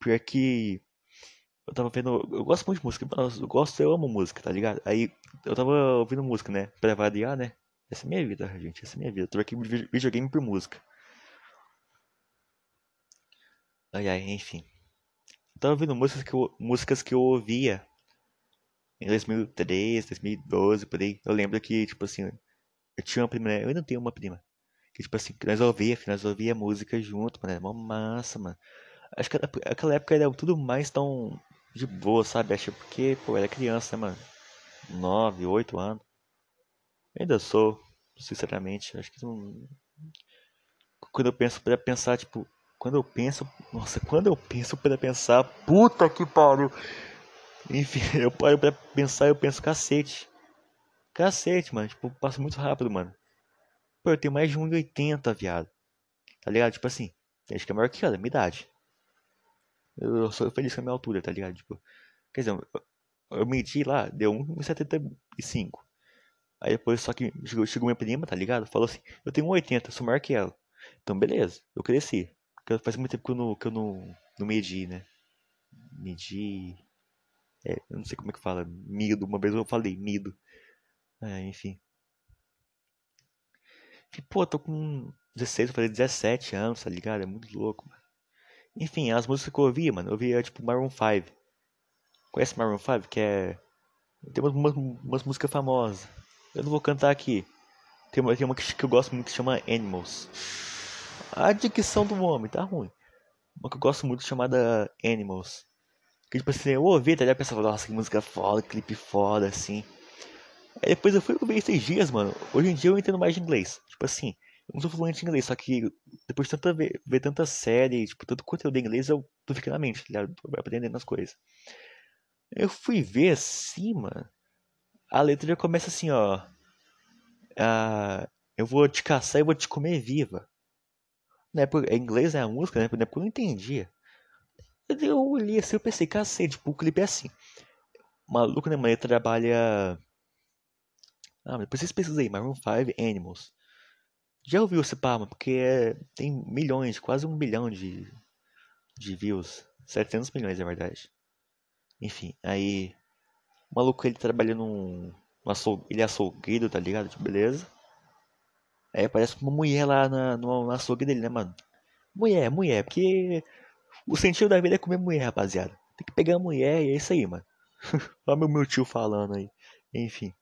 Pior que eu tava vendo. Eu gosto muito de música, eu gosto, eu amo música, tá ligado? Aí eu tava ouvindo música, né? Pra variar, né? Essa é minha vida, gente, essa é minha vida. Eu tô aqui videogame por música. Ai ai, enfim. Eu tava ouvindo músicas que eu, músicas que eu ouvia em 2003, 2012, por aí. Eu lembro que, tipo assim, eu tinha uma prima, né? eu ainda tenho uma prima. Que, tipo assim, que nós ouvia, nós ouvia música junto, mano. Era uma massa, mano. Acho que aquela época era tudo mais tão de boa, sabe? Acho porque, pô, era criança, né, mano? 9, 8 anos. Ainda sou, sinceramente. Acho que não. Quando eu penso pra pensar, tipo. Quando eu penso. Nossa, quando eu penso pra pensar. Puta que pariu! Enfim, eu paro pra pensar eu penso cacete. Cacete, mano. Tipo, passa muito rápido, mano. Pô, eu tenho mais de 1,80, viado. Tá ligado? Tipo assim, gente que é maior que ela, minha idade. Eu sou feliz com a minha altura, tá ligado? Tipo, quer dizer, eu, eu medi lá, deu 1,75. Aí depois, só que chegou, chegou minha prima, tá ligado? Falou assim, eu tenho 1,80, sou maior que ela. Então, beleza, eu cresci. Porque faz muito tempo que eu não, que eu não, não medi, né? Medi... É, eu não sei como é que fala. Mido, uma vez eu falei mido. É, enfim. Pô, tô com 16, eu falei 17 anos, tá ligado? É muito louco, mano. Enfim, as músicas que eu ouvia, mano, eu ouvia tipo Maroon 5. Conhece Maroon 5? Que é. Tem umas músicas famosas. Eu não vou cantar aqui. Tem uma, tem uma que, que eu gosto muito que chama Animals. A dicção do homem tá ruim. Uma que eu gosto muito chamada Animals. Que tipo assim, eu ouvi, tá ligado? Pensava, nossa, que música foda, clipe foda, assim. Aí depois eu fui ver esses dias, mano. Hoje em dia eu entendo mais de inglês. Tipo assim, eu não sou fluente em inglês, só que depois de tanta ver, ver tanta série, tipo, tanto conteúdo em inglês, eu tô ficando na mente, tá ligado? Aprendendo as coisas. Eu fui ver assim, mano. A letra já começa assim, ó. Ah, eu vou te caçar e vou te comer viva. Na época, em inglês é a música, né? Na época eu não entendia. Eu olhei assim, eu pensei, cacete, tipo, o clipe é assim. O maluco, né, mano, ele trabalha ah, depois vocês pesquisam aí, Maroon 5 Animals. Já ouviu esse pá, Porque é, tem milhões, quase um bilhão de, de views. 700 milhões, na verdade. Enfim, aí... O maluco, ele trabalha num... num açougue, ele é açougueiro, tá ligado? Tipo, beleza. Aí aparece uma mulher lá na, no, no açougue dele, né, mano? Mulher, mulher, porque... O sentido da vida é comer mulher, rapaziada. Tem que pegar a mulher e é isso aí, mano. Olha meu, meu tio falando aí. Enfim.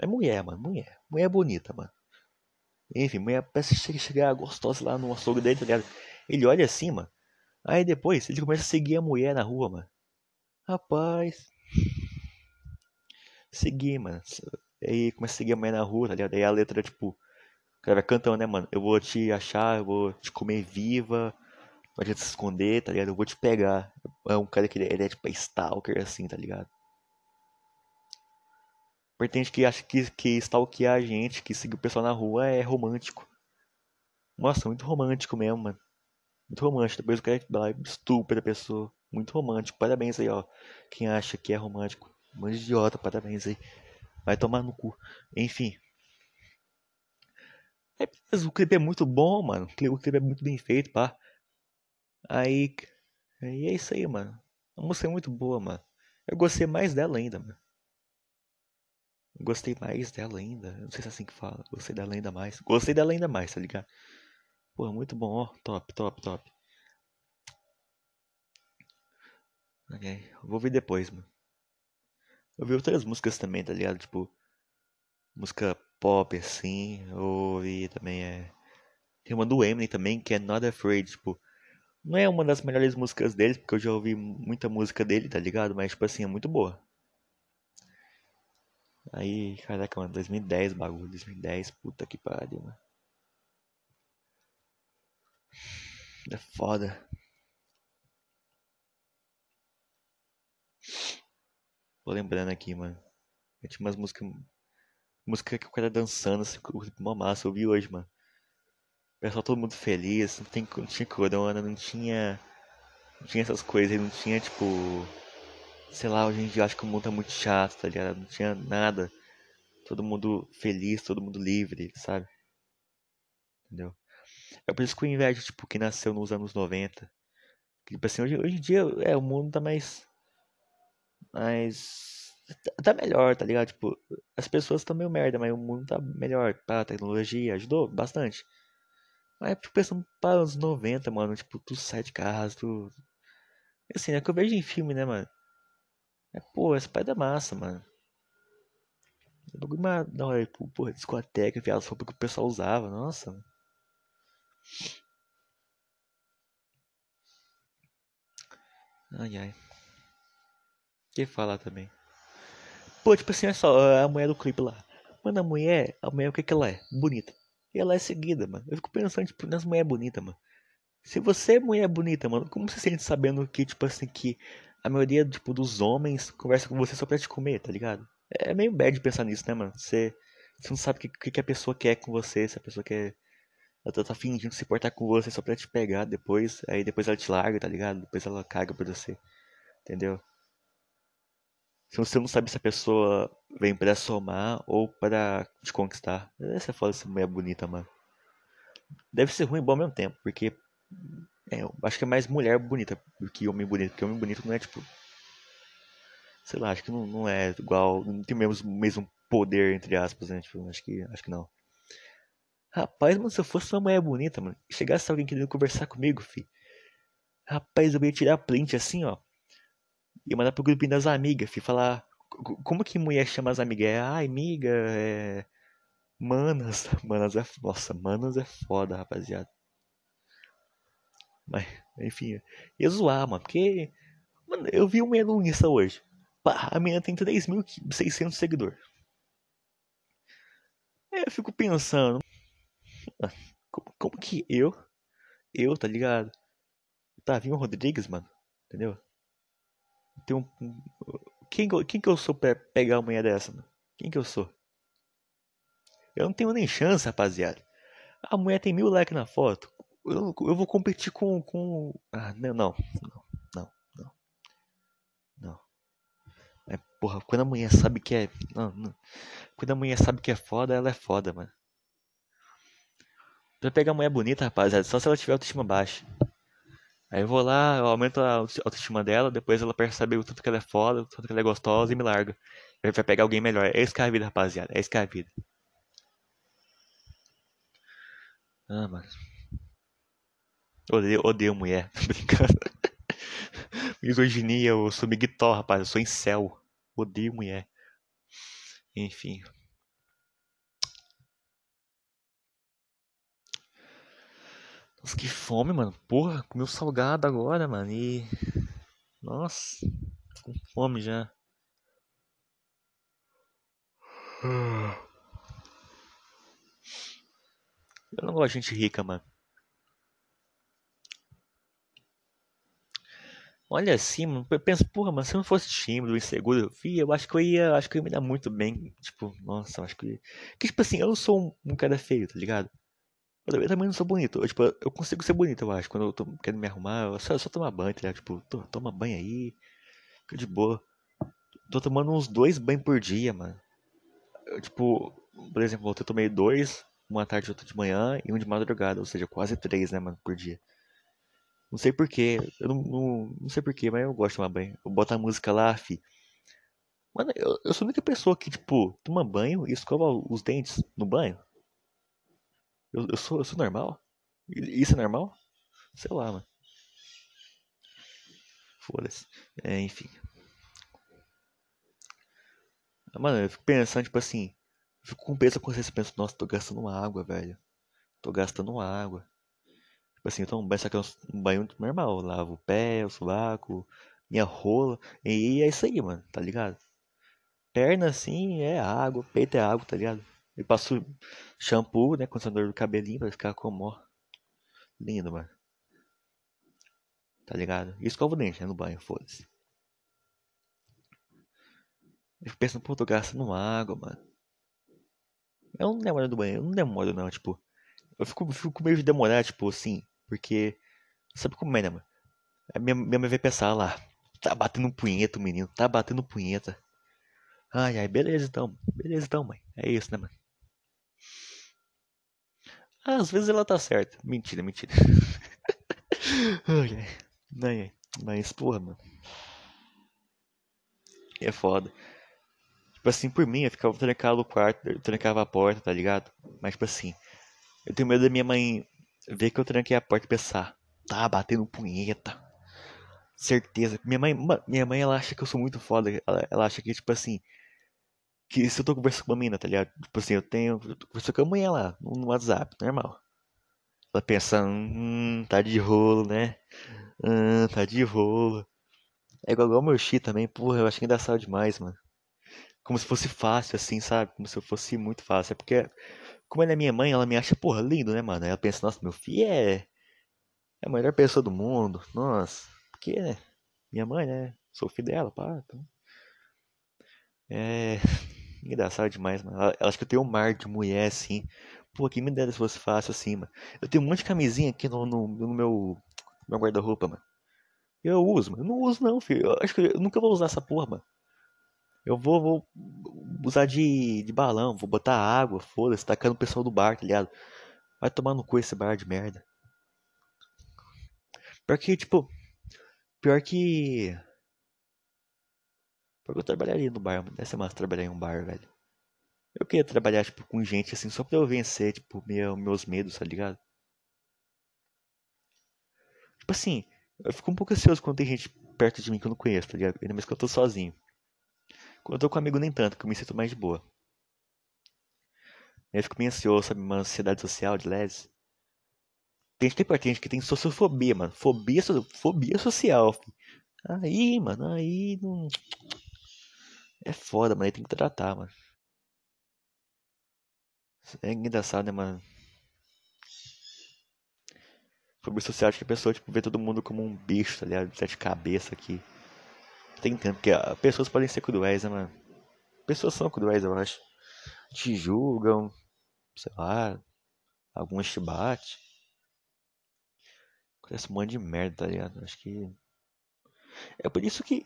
É mulher, mano. Mulher. Mulher bonita, mano. Enfim, mulher parece chegar gostosa lá no açougue dele, tá ligado? Ele olha assim, mano. Aí depois ele começa a seguir a mulher na rua, mano. Rapaz. Seguir, mano. Aí começa a seguir a mulher na rua, tá ligado? Aí a letra, tipo. O cara vai cantando, né, mano? Eu vou te achar, eu vou te comer viva. Não adianta se esconder, tá ligado? Eu vou te pegar. É um cara que ele, ele é tipo stalker, assim, tá ligado? Tem gente que acha que, que stalkear a gente, que seguir o pessoal na rua é romântico. Nossa, muito romântico mesmo, mano. Muito romântico. Depois o cara vai lá e estupra a pessoa. Muito romântico. Parabéns aí, ó. Quem acha que é romântico. Um idiota, parabéns aí. Vai tomar no cu. Enfim. É, o clipe é muito bom, mano. O clipe é muito bem feito, pá. Aí. Aí é isso aí, mano. A música é muito boa, mano. Eu gostei mais dela ainda, mano. Gostei mais dela ainda. Não sei se é assim que fala. Gostei dela ainda mais. Gostei dela ainda mais, tá ligado? Pô, muito bom, ó. Top, top, top. Ok. Vou ver depois, mano. Eu vi outras músicas também, tá ligado? Tipo. Música pop, assim. Eu ouvi também é. Tem uma do Eminem também, que é Not Afraid, tipo. Não é uma das melhores músicas dele, porque eu já ouvi muita música dele, tá ligado? Mas, tipo assim, é muito boa. Aí, caraca, mano, 2010 bagulho, 2010, puta que pariu, mano. É foda. Tô lembrando aqui, mano. Eu tinha umas músicas. Música que o cara dançando, assim, uma massa, eu vi hoje, mano. Pessoal todo mundo feliz, não, tem, não tinha corona, não tinha. Não tinha essas coisas, não tinha tipo. Sei lá, hoje em dia eu acho que o mundo tá muito chato, tá ligado? Não tinha nada. Todo mundo feliz, todo mundo livre, sabe? Entendeu? É por isso que eu invejo, tipo, quem nasceu nos anos 90. Tipo assim, hoje, hoje em dia, é, o mundo tá mais. Mais. Tá, melhor, tá ligado? Tipo, as pessoas estão meio merda, mas o mundo tá melhor. Pá, a tecnologia ajudou bastante. Mas fico pensando para os 90, mano, tipo, tu sai de casa, tu. Assim, é que eu vejo em filme, né, mano? É, pô, essa pai da massa, mano. É bagulho da hora, porra, discoteca, viado, roupas que o pessoal usava, nossa. Ai, ai. Que falar também. Pô, tipo assim, olha só, a mulher do clipe lá. Mano, a mulher, a mulher, o que que ela é? Bonita. E ela é seguida, mano. Eu fico pensando, tipo, nas mulheres bonitas, mano. Se você é mulher bonita, mano, como você se sente sabendo que, tipo assim, que a maioria, tipo, dos homens conversa com você só pra te comer, tá ligado? É meio bad pensar nisso, né, mano? Você, você não sabe o que, que a pessoa quer com você, se a pessoa quer. Ela tá fingindo se portar com você só pra te pegar depois, aí depois ela te larga, tá ligado? Depois ela caga por você, entendeu? Se você não sabe se a pessoa vem pra somar ou pra te conquistar. Essa é foda essa mulher bonita, mano. Deve ser ruim e bom ao mesmo tempo, porque é, eu acho que é mais mulher bonita do que homem bonito, porque homem bonito não é tipo sei lá, acho que não, não é igual, não tem o mesmo, mesmo poder, entre aspas, né? Tipo, acho que, acho que não. Rapaz, mano, se eu fosse uma mulher bonita, mano, chegasse alguém querendo conversar comigo, fi. Rapaz, eu ia tirar print assim, ó. Ia mandar pro grupinho das amigas, fi, falar. Como que mulher chama as amigas? É, ai, amiga, é. Manas, manas é. Nossa, manas é foda, rapaziada. Mas, enfim, ia zoar, mano, porque. Mano, eu vi uma no Insta hoje. Pá, a menina tem 3.600 seguidores. Aí eu fico pensando, como, como, que eu, eu, tá ligado? Tavinho Rodrigues, mano, entendeu? Tem um, quem, quem que eu sou pra pegar uma mulher dessa, mano? Quem que eu sou? Eu não tenho nem chance, rapaziada. A mulher tem mil likes na foto. Eu, eu vou competir com, com... Ah, não, não, não. Porra, quando a mulher sabe que é. Não, não. Quando a mulher sabe que é foda, ela é foda, mano. Pra pegar a mulher bonita, rapaziada, só se ela tiver autoestima baixa. Aí eu vou lá, eu aumento a autoestima dela, depois ela percebe o tanto que ela é foda, o tanto que ela é gostosa e me larga. Aí vai pegar alguém melhor. É isso que é a vida, rapaziada. É isso que é a vida. Ah, mano. Odeio, odeio mulher. Tô brincando. Misoginia, eu sou miguitó, rapaz. Eu sou em céu. Odeio mulher. Enfim. Nossa, que fome, mano. Porra, comeu salgado agora, mano. E. Nossa, com fome já. Eu não gosto de gente rica, mano. Olha assim, eu penso, porra, mas se eu não fosse tímido, inseguro, vi, eu acho que eu ia, acho que eu ia me dar muito bem. Tipo, nossa, eu acho que. Que tipo assim, eu não sou um, um cara feio, tá ligado? Eu também não sou bonito. Eu, tipo, eu consigo ser bonito, eu acho. Quando eu tô querendo me arrumar, eu só, eu só tomar banho, tá ligado? Tipo, tô, toma banho aí, fica de boa. Tô tomando uns dois banhos por dia, mano. Eu, tipo, por exemplo, eu tomei dois, uma tarde e outra de manhã e um de madrugada, ou seja, quase três, né, mano, por dia. Não sei porquê. Eu não, não, não sei porquê, mas eu gosto de tomar banho. Eu boto a música lá, fi. Mano, eu, eu sou a única pessoa que, tipo, toma banho e escova os dentes no banho. Eu, eu, sou, eu sou normal? Isso é normal? Sei lá, mano. Foda-se. É, enfim. Mano, eu fico pensando, tipo assim. Fico com peso com consciência penso, nossa, tô gastando água, velho. Tô gastando água. Tipo assim, eu tomo banho, só que é um banho normal. Eu lavo o pé, o sovaco, minha rola. E é isso aí, mano, tá ligado? Perna assim é água, peito é água, tá ligado? Eu passo shampoo, né, condicionador do cabelinho pra ficar como, ó. Lindo, mano. Tá ligado? E escova o dente, né, no banho, foda-se. Eu fico pensando, pô, tô gastando água, mano. Eu não demoro no banheiro, eu não demoro não, tipo. Eu fico, fico medo de demorar, tipo, assim, porque. Sabe como é, né, mano? A minha, minha mãe vai pensar lá. Tá batendo punheta o menino, tá batendo punheta. Ai, ai, beleza então. Beleza então, mãe. É isso, né, mano? Às vezes ela tá certa. Mentira, mentira. ai, ai. Mas, porra, mano. É foda. Tipo assim, por mim, eu ficava trancado no quarto, eu trancava a porta, tá ligado? Mas, tipo assim, eu tenho medo da minha mãe ver que eu tranquei a porta e pensar, tá batendo punheta. Certeza. Minha mãe, minha mãe, ela acha que eu sou muito foda. Ela, ela acha que, tipo assim, que se eu tô conversando com uma mina, tá ligado? Tipo assim, eu tenho. Eu tô conversando com a mulher lá, no WhatsApp, normal. Ela pensa, hum, tá de rolo, né? Hum, tá de rolo. É igual, igual o meu chi também, porra, eu acho que engraçado demais, mano. Como se fosse fácil, assim, sabe? Como se fosse muito fácil. É porque, como ela é minha mãe, ela me acha, porra, lindo, né, mano? Ela pensa, nossa, meu filho é. É a melhor pessoa do mundo. Nossa. Porque, né? Minha mãe, né? Sou filho dela, pá. Então... É. Engraçado demais, mano. Ela, ela acha que eu tenho um mar de mulher, assim. Pô, quem me dera se fosse fácil assim, mano. Eu tenho um monte de camisinha aqui no, no, no meu, meu guarda-roupa, mano. Eu uso, mano. Eu não uso não, filho. Eu acho que eu nunca vou usar essa porra, mano. Eu vou, vou usar de, de balão, vou botar água, foda-se, tacando o pessoal do bar, tá ligado? Vai tomar no cu esse bar de merda. Pior que, tipo. Pior que. Pior que eu trabalharia no bar. Deve massa trabalhar em um bar, velho. Eu queria trabalhar, tipo, com gente assim, só pra eu vencer, tipo, meu, meus medos, tá ligado? Tipo assim, eu fico um pouco ansioso quando tem gente perto de mim que eu não conheço, tá ligado? Ainda mais que eu tô sozinho. Quando eu tô com amigo, nem tanto, que eu me sinto mais de boa. Eu fico meio ansioso, sabe? Uma ansiedade social de leves. Tem gente, tem que tem sociofobia, mano. Fobia, fobia social. Filho. Aí, mano, aí não. É foda, mano. Aí tem que tratar, mano. É engraçado, né, mano? Fobia social acho que a pessoa, tipo, vê todo mundo como um bicho, tá ligado? Sete cabeças aqui. Tem tempo, porque pessoas podem ser cruéis, né, mano? Pessoas são cruéis, eu acho. Te julgam, sei lá. Algumas te batem. Acontece um monte de merda, tá ligado? Acho que. É por isso que.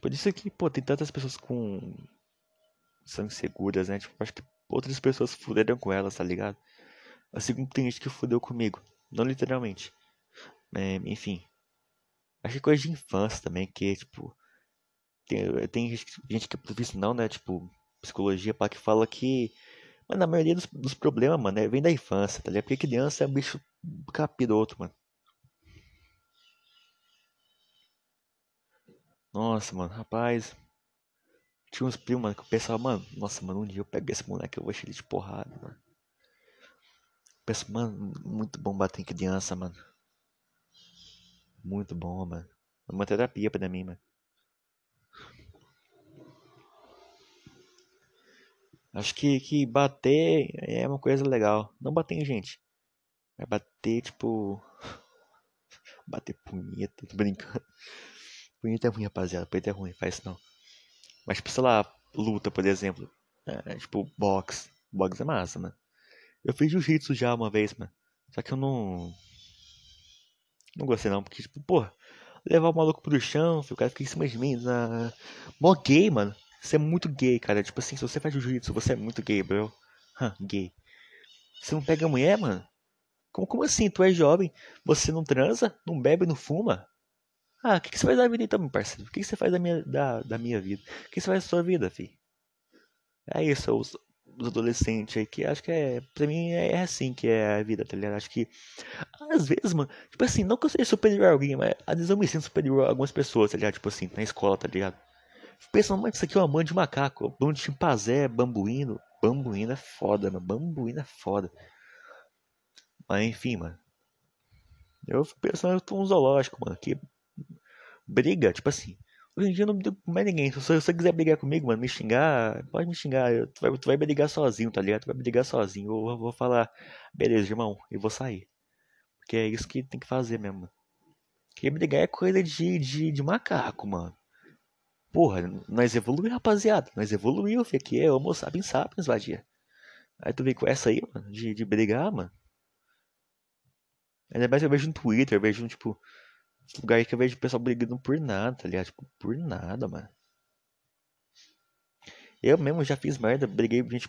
Por isso que, pô, tem tantas pessoas com. São inseguras, né? Tipo, acho que outras pessoas fuderam com elas, tá ligado? Assim como tem gente que fudeu comigo. Não literalmente. É, enfim. Acho que é coisa de infância também, que, tipo. Tem, tem gente, que é profissional, né? Tipo, psicologia, para que fala que. Mas na maioria dos, dos problemas, mano, é, vem da infância, tá ligado? Porque criança é um bicho capiroto, mano. Nossa, mano, rapaz. Tinha uns primos, mano, que eu pensava, mano, nossa, mano, um dia eu pego esse moleque, eu vou encher ele de porrada, mano. Penso, mano, muito bom bater em criança, mano. Muito bom, mano. É uma terapia pra mim, mano. Acho que, que bater é uma coisa legal. Não bater em gente. É bater, tipo. bater punheta, tô brincando. Punheta é ruim, rapaziada. Punheta é ruim, faz isso não. Mas, tipo, sei lá, luta, por exemplo. É, tipo, boxe. Boxe é massa, mano. Eu fiz jiu-jitsu já uma vez, mano. Só que eu não. Não gostei não, porque, tipo, porra, levar o maluco pro chão, o cara fica em cima de mim. Na... Mó gay, mano. Você é muito gay, cara. Tipo assim, se você faz jiu-jitsu, você é muito gay, bro. Hã, gay. Você não pega mulher, mano? Como, como assim? Tu é jovem, você não transa, não bebe, não fuma? Ah, o que, que, você faz da vida então, meu parceiro? O que, que, você faz da minha, da, da minha vida? O que, você faz da sua vida, fi? É isso, os, os adolescentes aí, que acho que é. Pra mim é assim que é a vida, tá ligado? Acho que. Às vezes, mano, tipo assim, não que eu seja superior a alguém, mas às vezes eu me sinto superior a algumas pessoas, tá ligado? Tipo assim, na escola, tá ligado? Pensando, mas isso aqui é uma mãe de macaco, bando de chimpanzé, bambuíno. Bambuíno é foda, mano. Bambuíno é foda. Mas enfim, mano. Eu fico pensando, eu tô um zoológico, mano. Que briga, tipo assim. Hoje em dia eu não brigo com mais ninguém. Se você quiser brigar comigo, mano, me xingar, pode me xingar. Tu vai, tu vai brigar sozinho, tá ligado? Tu vai brigar sozinho. Eu, eu vou falar, beleza, irmão, e vou sair. Porque é isso que tem que fazer mesmo. Porque brigar é coisa de, de, de macaco, mano. Porra, nós evoluímos, rapaziada. Nós evoluímos. Aqui é Homo sapiens sapiens, vadia. Aí tu vem com essa aí, mano, de, de brigar, mano. Ainda mais eu vejo no Twitter, eu vejo, tipo, lugar que eu vejo o pessoal brigando por nada, tá ligado? Tipo, por nada, mano. Eu mesmo já fiz merda, briguei com gente,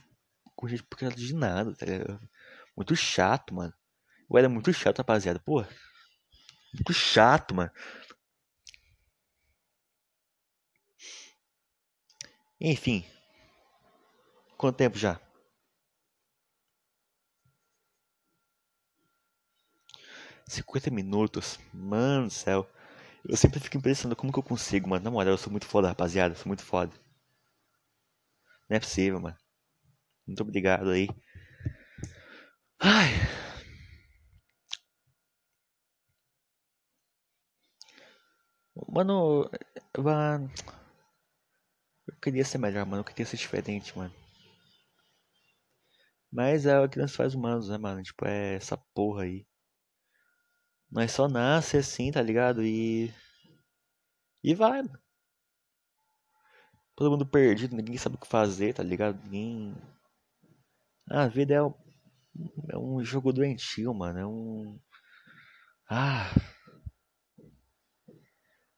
com gente por causa de nada, tá ligado? Muito chato, mano. Eu era muito chato, rapaziada. Pô, muito chato, mano. Enfim. Quanto tempo já? Cinquenta minutos. Mano do céu. Eu sempre fico impressionado como que eu consigo, mano. Na moral, eu sou muito foda, rapaziada. Eu sou muito foda. Não é possível, mano. Muito obrigado aí. Ai. Mano, mano, eu queria ser melhor, mano. Eu queria ser diferente, mano. Mas é o que nós faz humanos, né, mano? Tipo, é essa porra aí. Nós só nasce assim, tá ligado? E. E vai. Todo mundo perdido, ninguém sabe o que fazer, tá ligado? Ninguém. A vida é um, é um jogo doentio, mano. É um. Ah.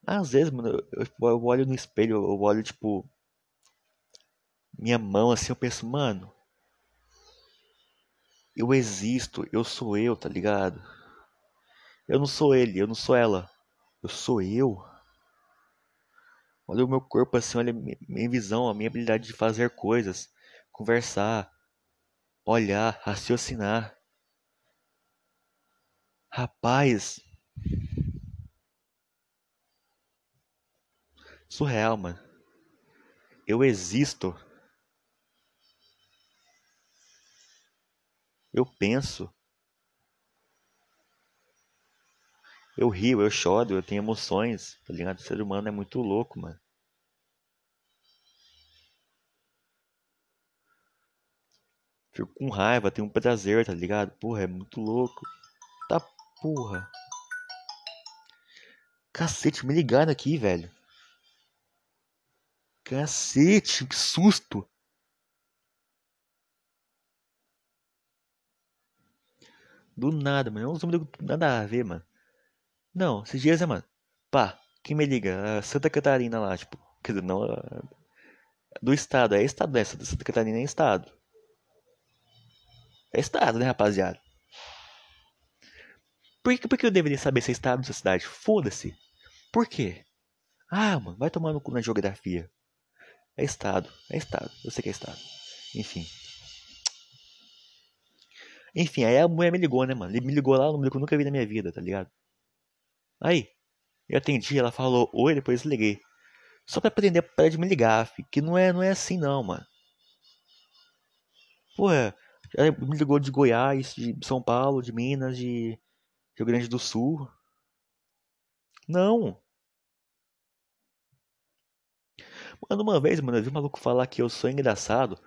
Às vezes, mano, eu, eu olho no espelho, eu olho, tipo. Minha mão assim, eu penso, mano. Eu existo, eu sou eu, tá ligado? Eu não sou ele, eu não sou ela. Eu sou eu. Olha o meu corpo assim, olha a minha visão, a minha habilidade de fazer coisas, conversar, olhar, raciocinar. Rapaz. Surreal, mano. Eu existo. Eu penso. Eu rio, eu choro, eu tenho emoções, tá ligado? O ser humano é muito louco, mano. Fico com raiva, tenho um prazer, tá ligado? Porra, é muito louco. Tá porra. Cacete, me ligaram aqui, velho. Cacete, que susto. Do nada, mano. Não tem nada a ver, mano. Não, esses dias, é, mano. Pá, quem me liga? Santa Catarina lá, tipo. Quer dizer, não. Do estado. É estado dessa. Né? Santa Catarina é estado. É estado, né, rapaziada? Por que, por que eu deveria saber se é estado se é cidade? Foda-se. Por quê? Ah, mano, vai tomar no cu na geografia. É estado. É estado. Eu sei que é estado. Enfim. Enfim, aí a mulher me ligou, né, mano? Ele me ligou lá no número que eu nunca vi na minha vida, tá ligado? Aí, eu atendi, ela falou oi, depois liguei. Só pra aprender para de me ligar, que não é, não é assim não, mano. Pô, ela me ligou de Goiás, de São Paulo, de Minas, de Rio Grande do Sul. Não. Mano, uma vez, mano, eu vi um maluco falar que eu sou engraçado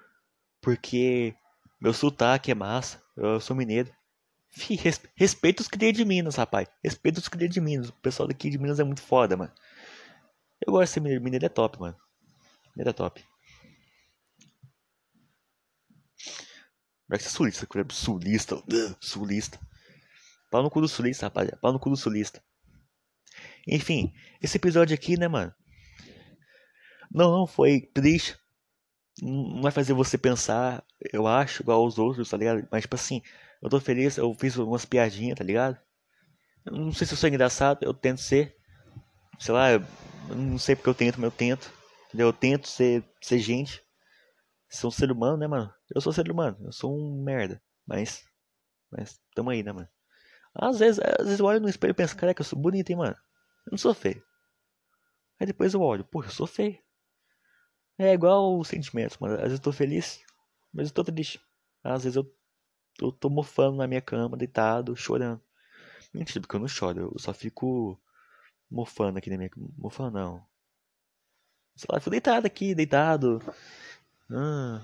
porque meu sotaque é massa, eu sou mineiro. Fih, res, respeita os cria de Minas, rapaz. Respeita os cria de Minas. O pessoal daqui de Minas é muito foda, mano. Eu gosto de ser mineiro. Mineiro é top, mano. Mineiro é top. Vai ser sulista, sulista. Uh, sulista. Pau no cu do sulista, rapaziada. Pau no cu do sulista. Enfim, esse episódio aqui, né, mano? Não, não foi triste. Não vai fazer você pensar, eu acho, igual aos outros, tá ligado? Mas, tipo assim, eu tô feliz, eu fiz umas piadinhas, tá ligado? Eu não sei se eu sou engraçado, eu tento ser. Sei lá, eu não sei porque eu tento, mas eu tento. Entendeu? Eu tento ser, ser gente. Ser um ser humano, né, mano? Eu sou ser humano, eu sou um merda. Mas. Mas tamo aí, né, mano? Às vezes, às vezes eu olho no espelho e penso, caraca, eu sou bonito, hein, mano? Eu não sou feio. Aí depois eu olho, pô, eu sou feio. É igual os sentimentos, mano. Às vezes eu tô feliz, mas eu tô triste. Às vezes eu eu tô mofando na minha cama, deitado, chorando. Mentira, porque eu não choro, eu só fico mofando aqui na minha cama. Mofando não. Sei lá, eu fico deitado aqui, deitado. Ah,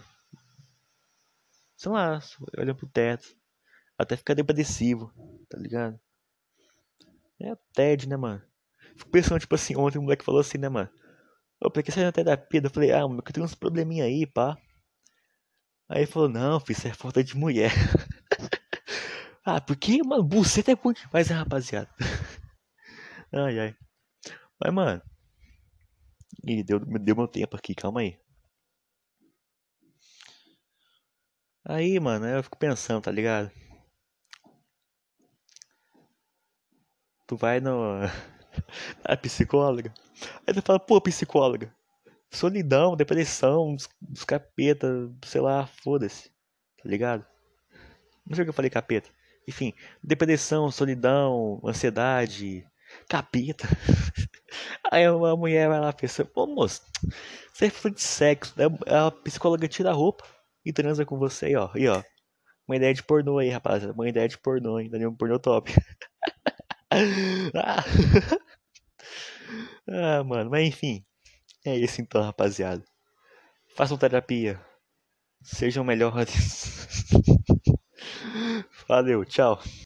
sei lá, olhando pro teto. Até ficar depressivo, tá ligado? É TED, né, mano? Fico pensando, tipo assim, ontem o moleque falou assim, né, mano? Ô, pra que você na terapia? Eu falei, ah, mano, eu tenho uns probleminha aí, pá. Aí ele falou, não, filho, isso é falta de mulher. ah, porque, mano, buceta é muito demais, né, rapaziada? ai, ai. Mas, mano. Ih, deu, deu meu tempo aqui, calma aí. Aí, mano, eu fico pensando, tá ligado? Tu vai no. a psicóloga. Aí tu fala, pô, psicóloga. Solidão, depressão, dos capeta, sei lá, foda-se. Tá ligado? Não sei o que eu falei capeta. Enfim, depressão, solidão, ansiedade, capeta. Aí uma mulher vai lá e pensa, pô moço, você é fruto de sexo. Né? A psicóloga tira a roupa e transa com você aí, ó. E ó. Uma ideia de pornô aí, rapaziada. Uma ideia de pornô, ainda Um pornô top. ah. ah, mano, mas enfim. É isso então, rapaziada. Façam terapia. Sejam melhores. Valeu, tchau.